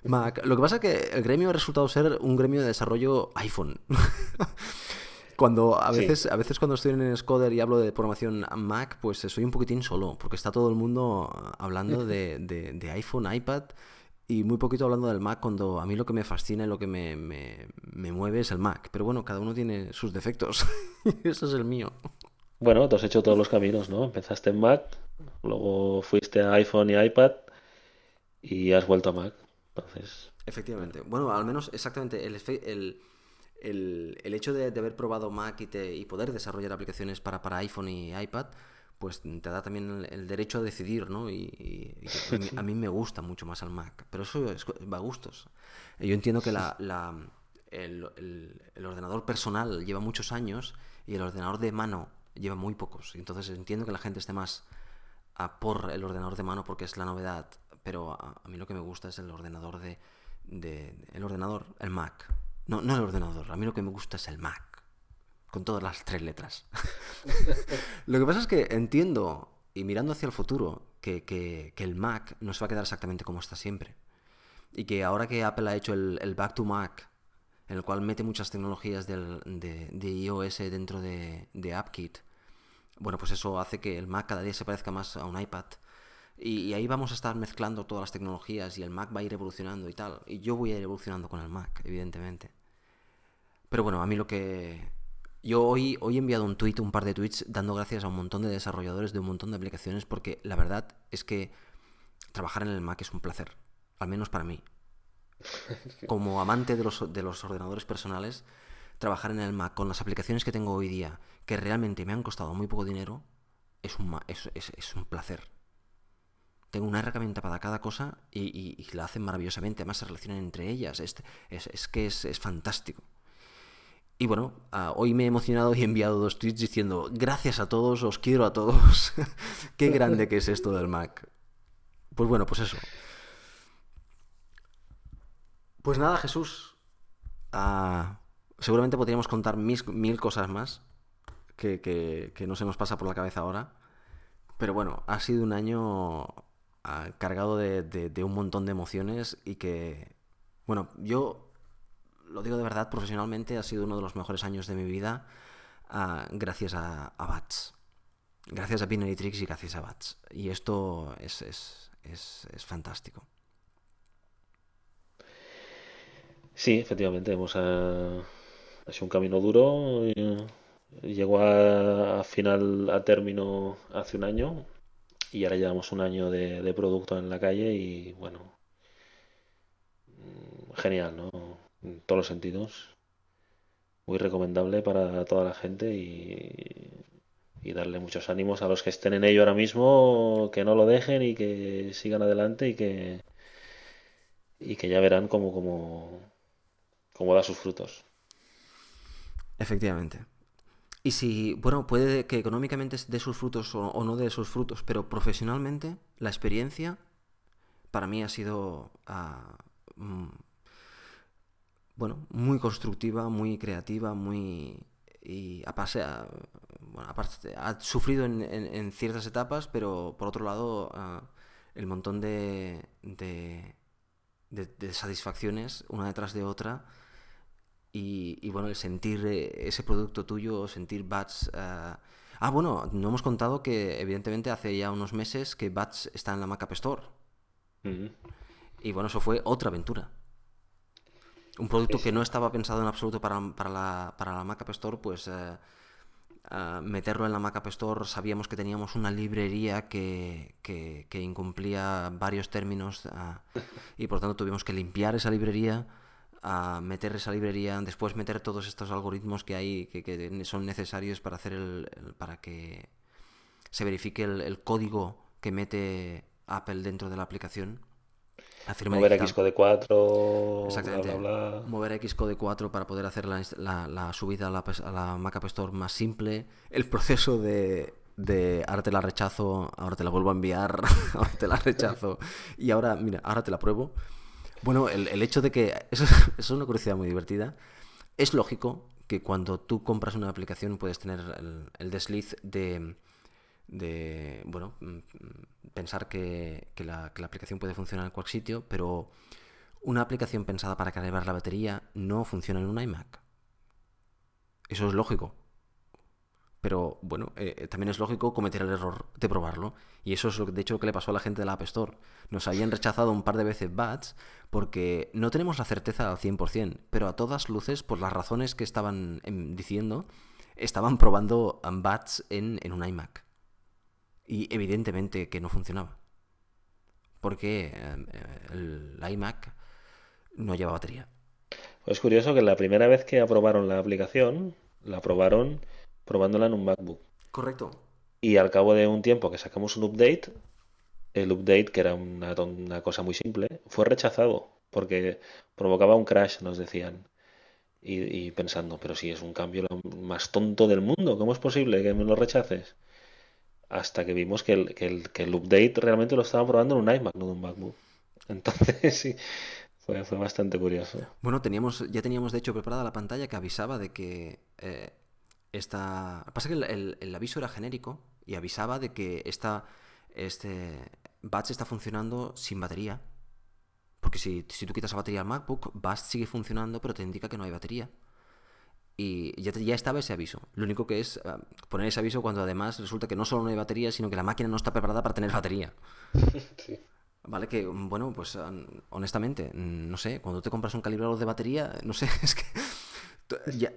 Mac. Lo que pasa es que el gremio ha resultado ser un gremio de desarrollo iPhone. cuando a veces, a veces cuando estoy en Scoder y hablo de programación Mac, pues soy un poquitín solo, porque está todo el mundo hablando de, de iPhone, iPad y muy poquito hablando del Mac cuando a mí lo que me fascina y lo que me, mueve es el Mac. Pero bueno, cada uno tiene sus defectos. Eso es el mío. Bueno, tú has hecho todos los caminos, ¿no? Empezaste en Mac, luego fuiste a iPhone y iPad y has vuelto a Mac. Entonces... Efectivamente. Bueno, al menos exactamente el, el, el, hecho de, haber probado Mac y, y poder desarrollar aplicaciones para, para iPhone y iPad pues te da también el, derecho a decidir, ¿no? Y, a, mí, me gusta mucho más el Mac, pero eso va a gustos. Yo entiendo que la, el, ordenador personal lleva muchos años y el ordenador de mano lleva muy pocos. Entonces entiendo que la gente esté más a por el ordenador de mano porque es la novedad, pero a, mí lo que me gusta es el ordenador de, de, el ordenador, el Mac. No, no el ordenador, a mí lo que me gusta es el Mac con todas las tres letras. Lo que pasa es que entiendo, y mirando hacia el futuro, que, el Mac no se va a quedar exactamente como está siempre. Y que ahora que Apple ha hecho el, Back to Mac, en el cual mete muchas tecnologías de, iOS dentro de, de AppKit, bueno, pues eso hace que el Mac cada día se parezca más a un iPad. Y, y, ahí vamos a estar mezclando todas las tecnologías y el Mac va a ir evolucionando y tal. Y yo voy a ir evolucionando con el Mac, evidentemente. Pero bueno, a mí lo que, yo hoy, hoy he enviado un tweet, un par de tweets, dando gracias a un montón de desarrolladores de un montón de aplicaciones, porque la verdad es que trabajar en el Mac es un placer, al menos para mí. Como amante de los, de los ordenadores personales, trabajar en el Mac con las aplicaciones que tengo hoy día, que realmente me han costado muy poco dinero, es un, es, es, un placer. Tengo una herramienta para cada cosa y, la hacen maravillosamente, además se relacionan entre ellas, es, es que es fantástico. Y bueno, ah, hoy me he emocionado y he enviado dos tweets diciendo, gracias a todos, os quiero a todos. Qué grande que es esto del Mac. Pues bueno, pues eso. Pues nada, Jesús. Ah, seguramente podríamos contar mil cosas más que, que, no se nos pasa por la cabeza ahora. Pero bueno, ha sido un año ah, cargado de un montón de emociones y que, bueno, yo lo digo de verdad, profesionalmente ha sido uno de los mejores años de mi vida ah, gracias a, Bats. Gracias a Binary y gracias a Bats. Y esto es, es, fantástico. Sí, efectivamente, hemos uh, hecho un camino duro. llegó a, final, a término hace un año y ahora llevamos un año de, de producto en la calle y bueno, mm, genial, ¿no? En todos los sentidos. Muy recomendable para toda la gente y, darle muchos ánimos a los que estén en ello ahora mismo, que no lo dejen y que sigan adelante y que, y que ya verán cómo, cómo, cómo da sus frutos. Efectivamente. Y si, bueno, puede que económicamente dé sus frutos o, no dé sus frutos, pero profesionalmente la experiencia para mí ha sido ah, mm, bueno, muy constructiva, muy creativa, muy... y a bueno, aparte, ha sufrido en, ciertas etapas, pero por otro lado, ah, el montón de, de, de, satisfacciones una detrás de otra. Y, bueno, el sentir eh, ese producto tuyo, sentir Bats... ah, ah bueno, no hemos contado que evidentemente hace ya unos meses que Bats está en la Mac App Store. Y bueno, eso fue otra aventura. Un producto que no estaba pensado en absoluto para, para, la, para la Mac App Store, pues eh, eh, meterlo en la Mac App Store sabíamos que teníamos una librería que, incumplía varios términos eh, y por tanto tuvimos que limpiar esa librería, a meter esa librería, después meter todos estos algoritmos que hay que, son necesarios para hacer el, para que se verifique el, código que mete Apple dentro de la aplicación. Mover Xcode 4, Exactamente. Mover Xcode 4 para poder hacer la, la, subida a la, a la, Mac App Store más simple. El proceso de, de ahora te la rechazo, ahora te la vuelvo a enviar, ahora te la rechazo y ahora, mira, ahora te la pruebo. Bueno, el, el hecho de que, eso, es una curiosidad muy divertida, es lógico que cuando tú compras una aplicación puedes tener el, desliz de, de, bueno, pensar que, la, aplicación puede funcionar en cualquier sitio, pero una aplicación pensada para cargar la batería no funciona en un iMac. Eso es lógico. Pero bueno, eh, eh, también es lógico cometer el error de probarlo. Y eso es lo que, de hecho lo que le pasó a la gente de la App Store. Nos habían rechazado un par de veces bats porque no tenemos la certeza al 100%, pero a todas luces, por las razones que estaban em, diciendo, estaban probando bats en un iMac. Y evidentemente que no funcionaba. Porque em, el iMac no lleva batería. Es curioso que la primera vez que aprobaron la aplicación, la aprobaron probándola en un MacBook. Correcto. Y al cabo de un tiempo que sacamos un update, el update, que era una, cosa muy simple, fue rechazado porque provocaba un crash, nos decían. Y, pensando, pero si es un cambio más tonto del mundo, ¿cómo es posible que me lo rechaces? Hasta que vimos que el, que el, que el update realmente lo estaban probando en un iMac, no en un MacBook. Entonces, sí, fue, fue, bastante curioso. Bueno, teníamos, ya teníamos de hecho preparada la pantalla que avisaba de que eh, esta... Pasa que el, aviso era genérico y avisaba de que esta, este batch está funcionando sin batería. Porque si, tú quitas la batería al MacBook, Batch sigue funcionando, pero te indica que no hay batería. Y ya, ya estaba ese aviso. Lo único que es ah, poner ese aviso cuando además resulta que no solo no hay batería, sino que la máquina no está preparada para tener batería. Vale, que, bueno, pues ah, honestamente, no sé, cuando te compras un calibrador de batería, no sé, es que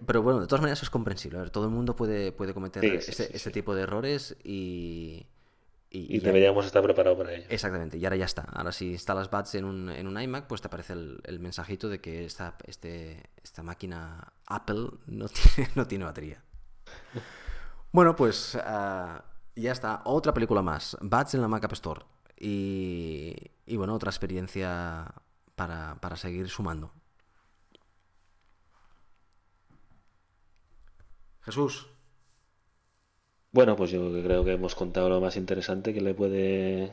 pero bueno, de todas maneras es comprensible. todo el mundo puede, puede cometer ese, tipo de errores y... Y, deberíamos estar preparados para ello. Exactamente, y ahora ya está. Ahora si instalas BATS en un, en un iMac, pues te aparece el, mensajito de que esta, este, esta máquina Apple no tiene, no tiene batería. bueno, pues ah, ya está. Otra película más. BATS en la Mac App Store. Y, y bueno, otra experiencia para, para seguir sumando. Jesús. Bueno, pues yo creo que hemos contado lo más interesante que le puede.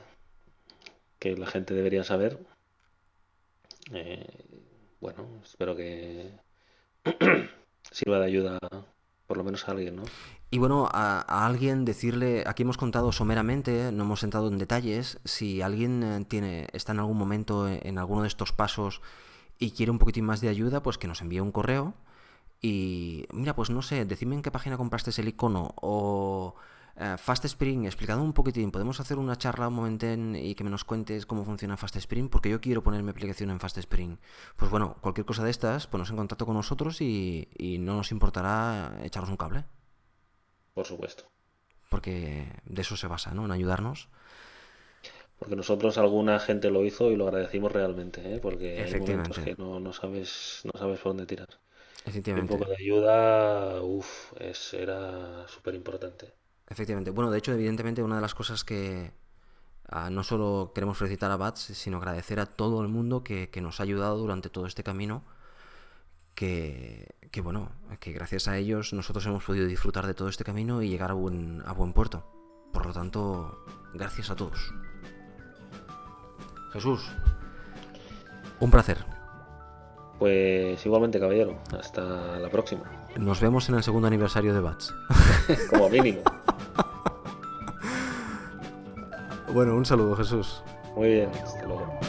que la gente debería saber. Eh, bueno, espero que sirva de ayuda por lo menos a alguien, ¿no? Y bueno, a, alguien decirle, aquí hemos contado someramente, no hemos entrado en detalles, si alguien eh, tiene, está en algún momento en alguno de estos pasos y quiere un poquitín más de ayuda, pues que nos envíe un correo y mira, pues no sé, decime en qué página compraste el icono o eh, Fast Spring, explicado un poquitín, podemos hacer una charla un momento y que me nos cuentes cómo funciona Fast Spring porque yo quiero poner mi aplicación en Fast Spring. Pues bueno, cualquier cosa de estas, ponos en contacto con nosotros y, no nos importará echaros un cable. Por supuesto. Porque de eso se basa, ¿no? En ayudarnos. Porque nosotros alguna gente lo hizo y lo agradecimos realmente, ¿eh? Porque hay momentos que no, no, sabes, no sabes por dónde tirar. Un poco de ayuda, uff, era súper importante. Efectivamente. Bueno, de hecho, evidentemente, una de las cosas que ah, no solo queremos felicitar a Bats, sino agradecer a todo el mundo que, nos ha ayudado durante todo este camino. Que, que, bueno, que gracias a ellos nosotros hemos podido disfrutar de todo este camino y llegar a buen, a buen puerto. Por lo tanto, gracias a todos. Jesús, un placer. Pues igualmente, caballero. Hasta la próxima. Nos vemos en el segundo aniversario de Bats. Como mínimo. bueno, un saludo, Jesús. Muy bien, hasta luego.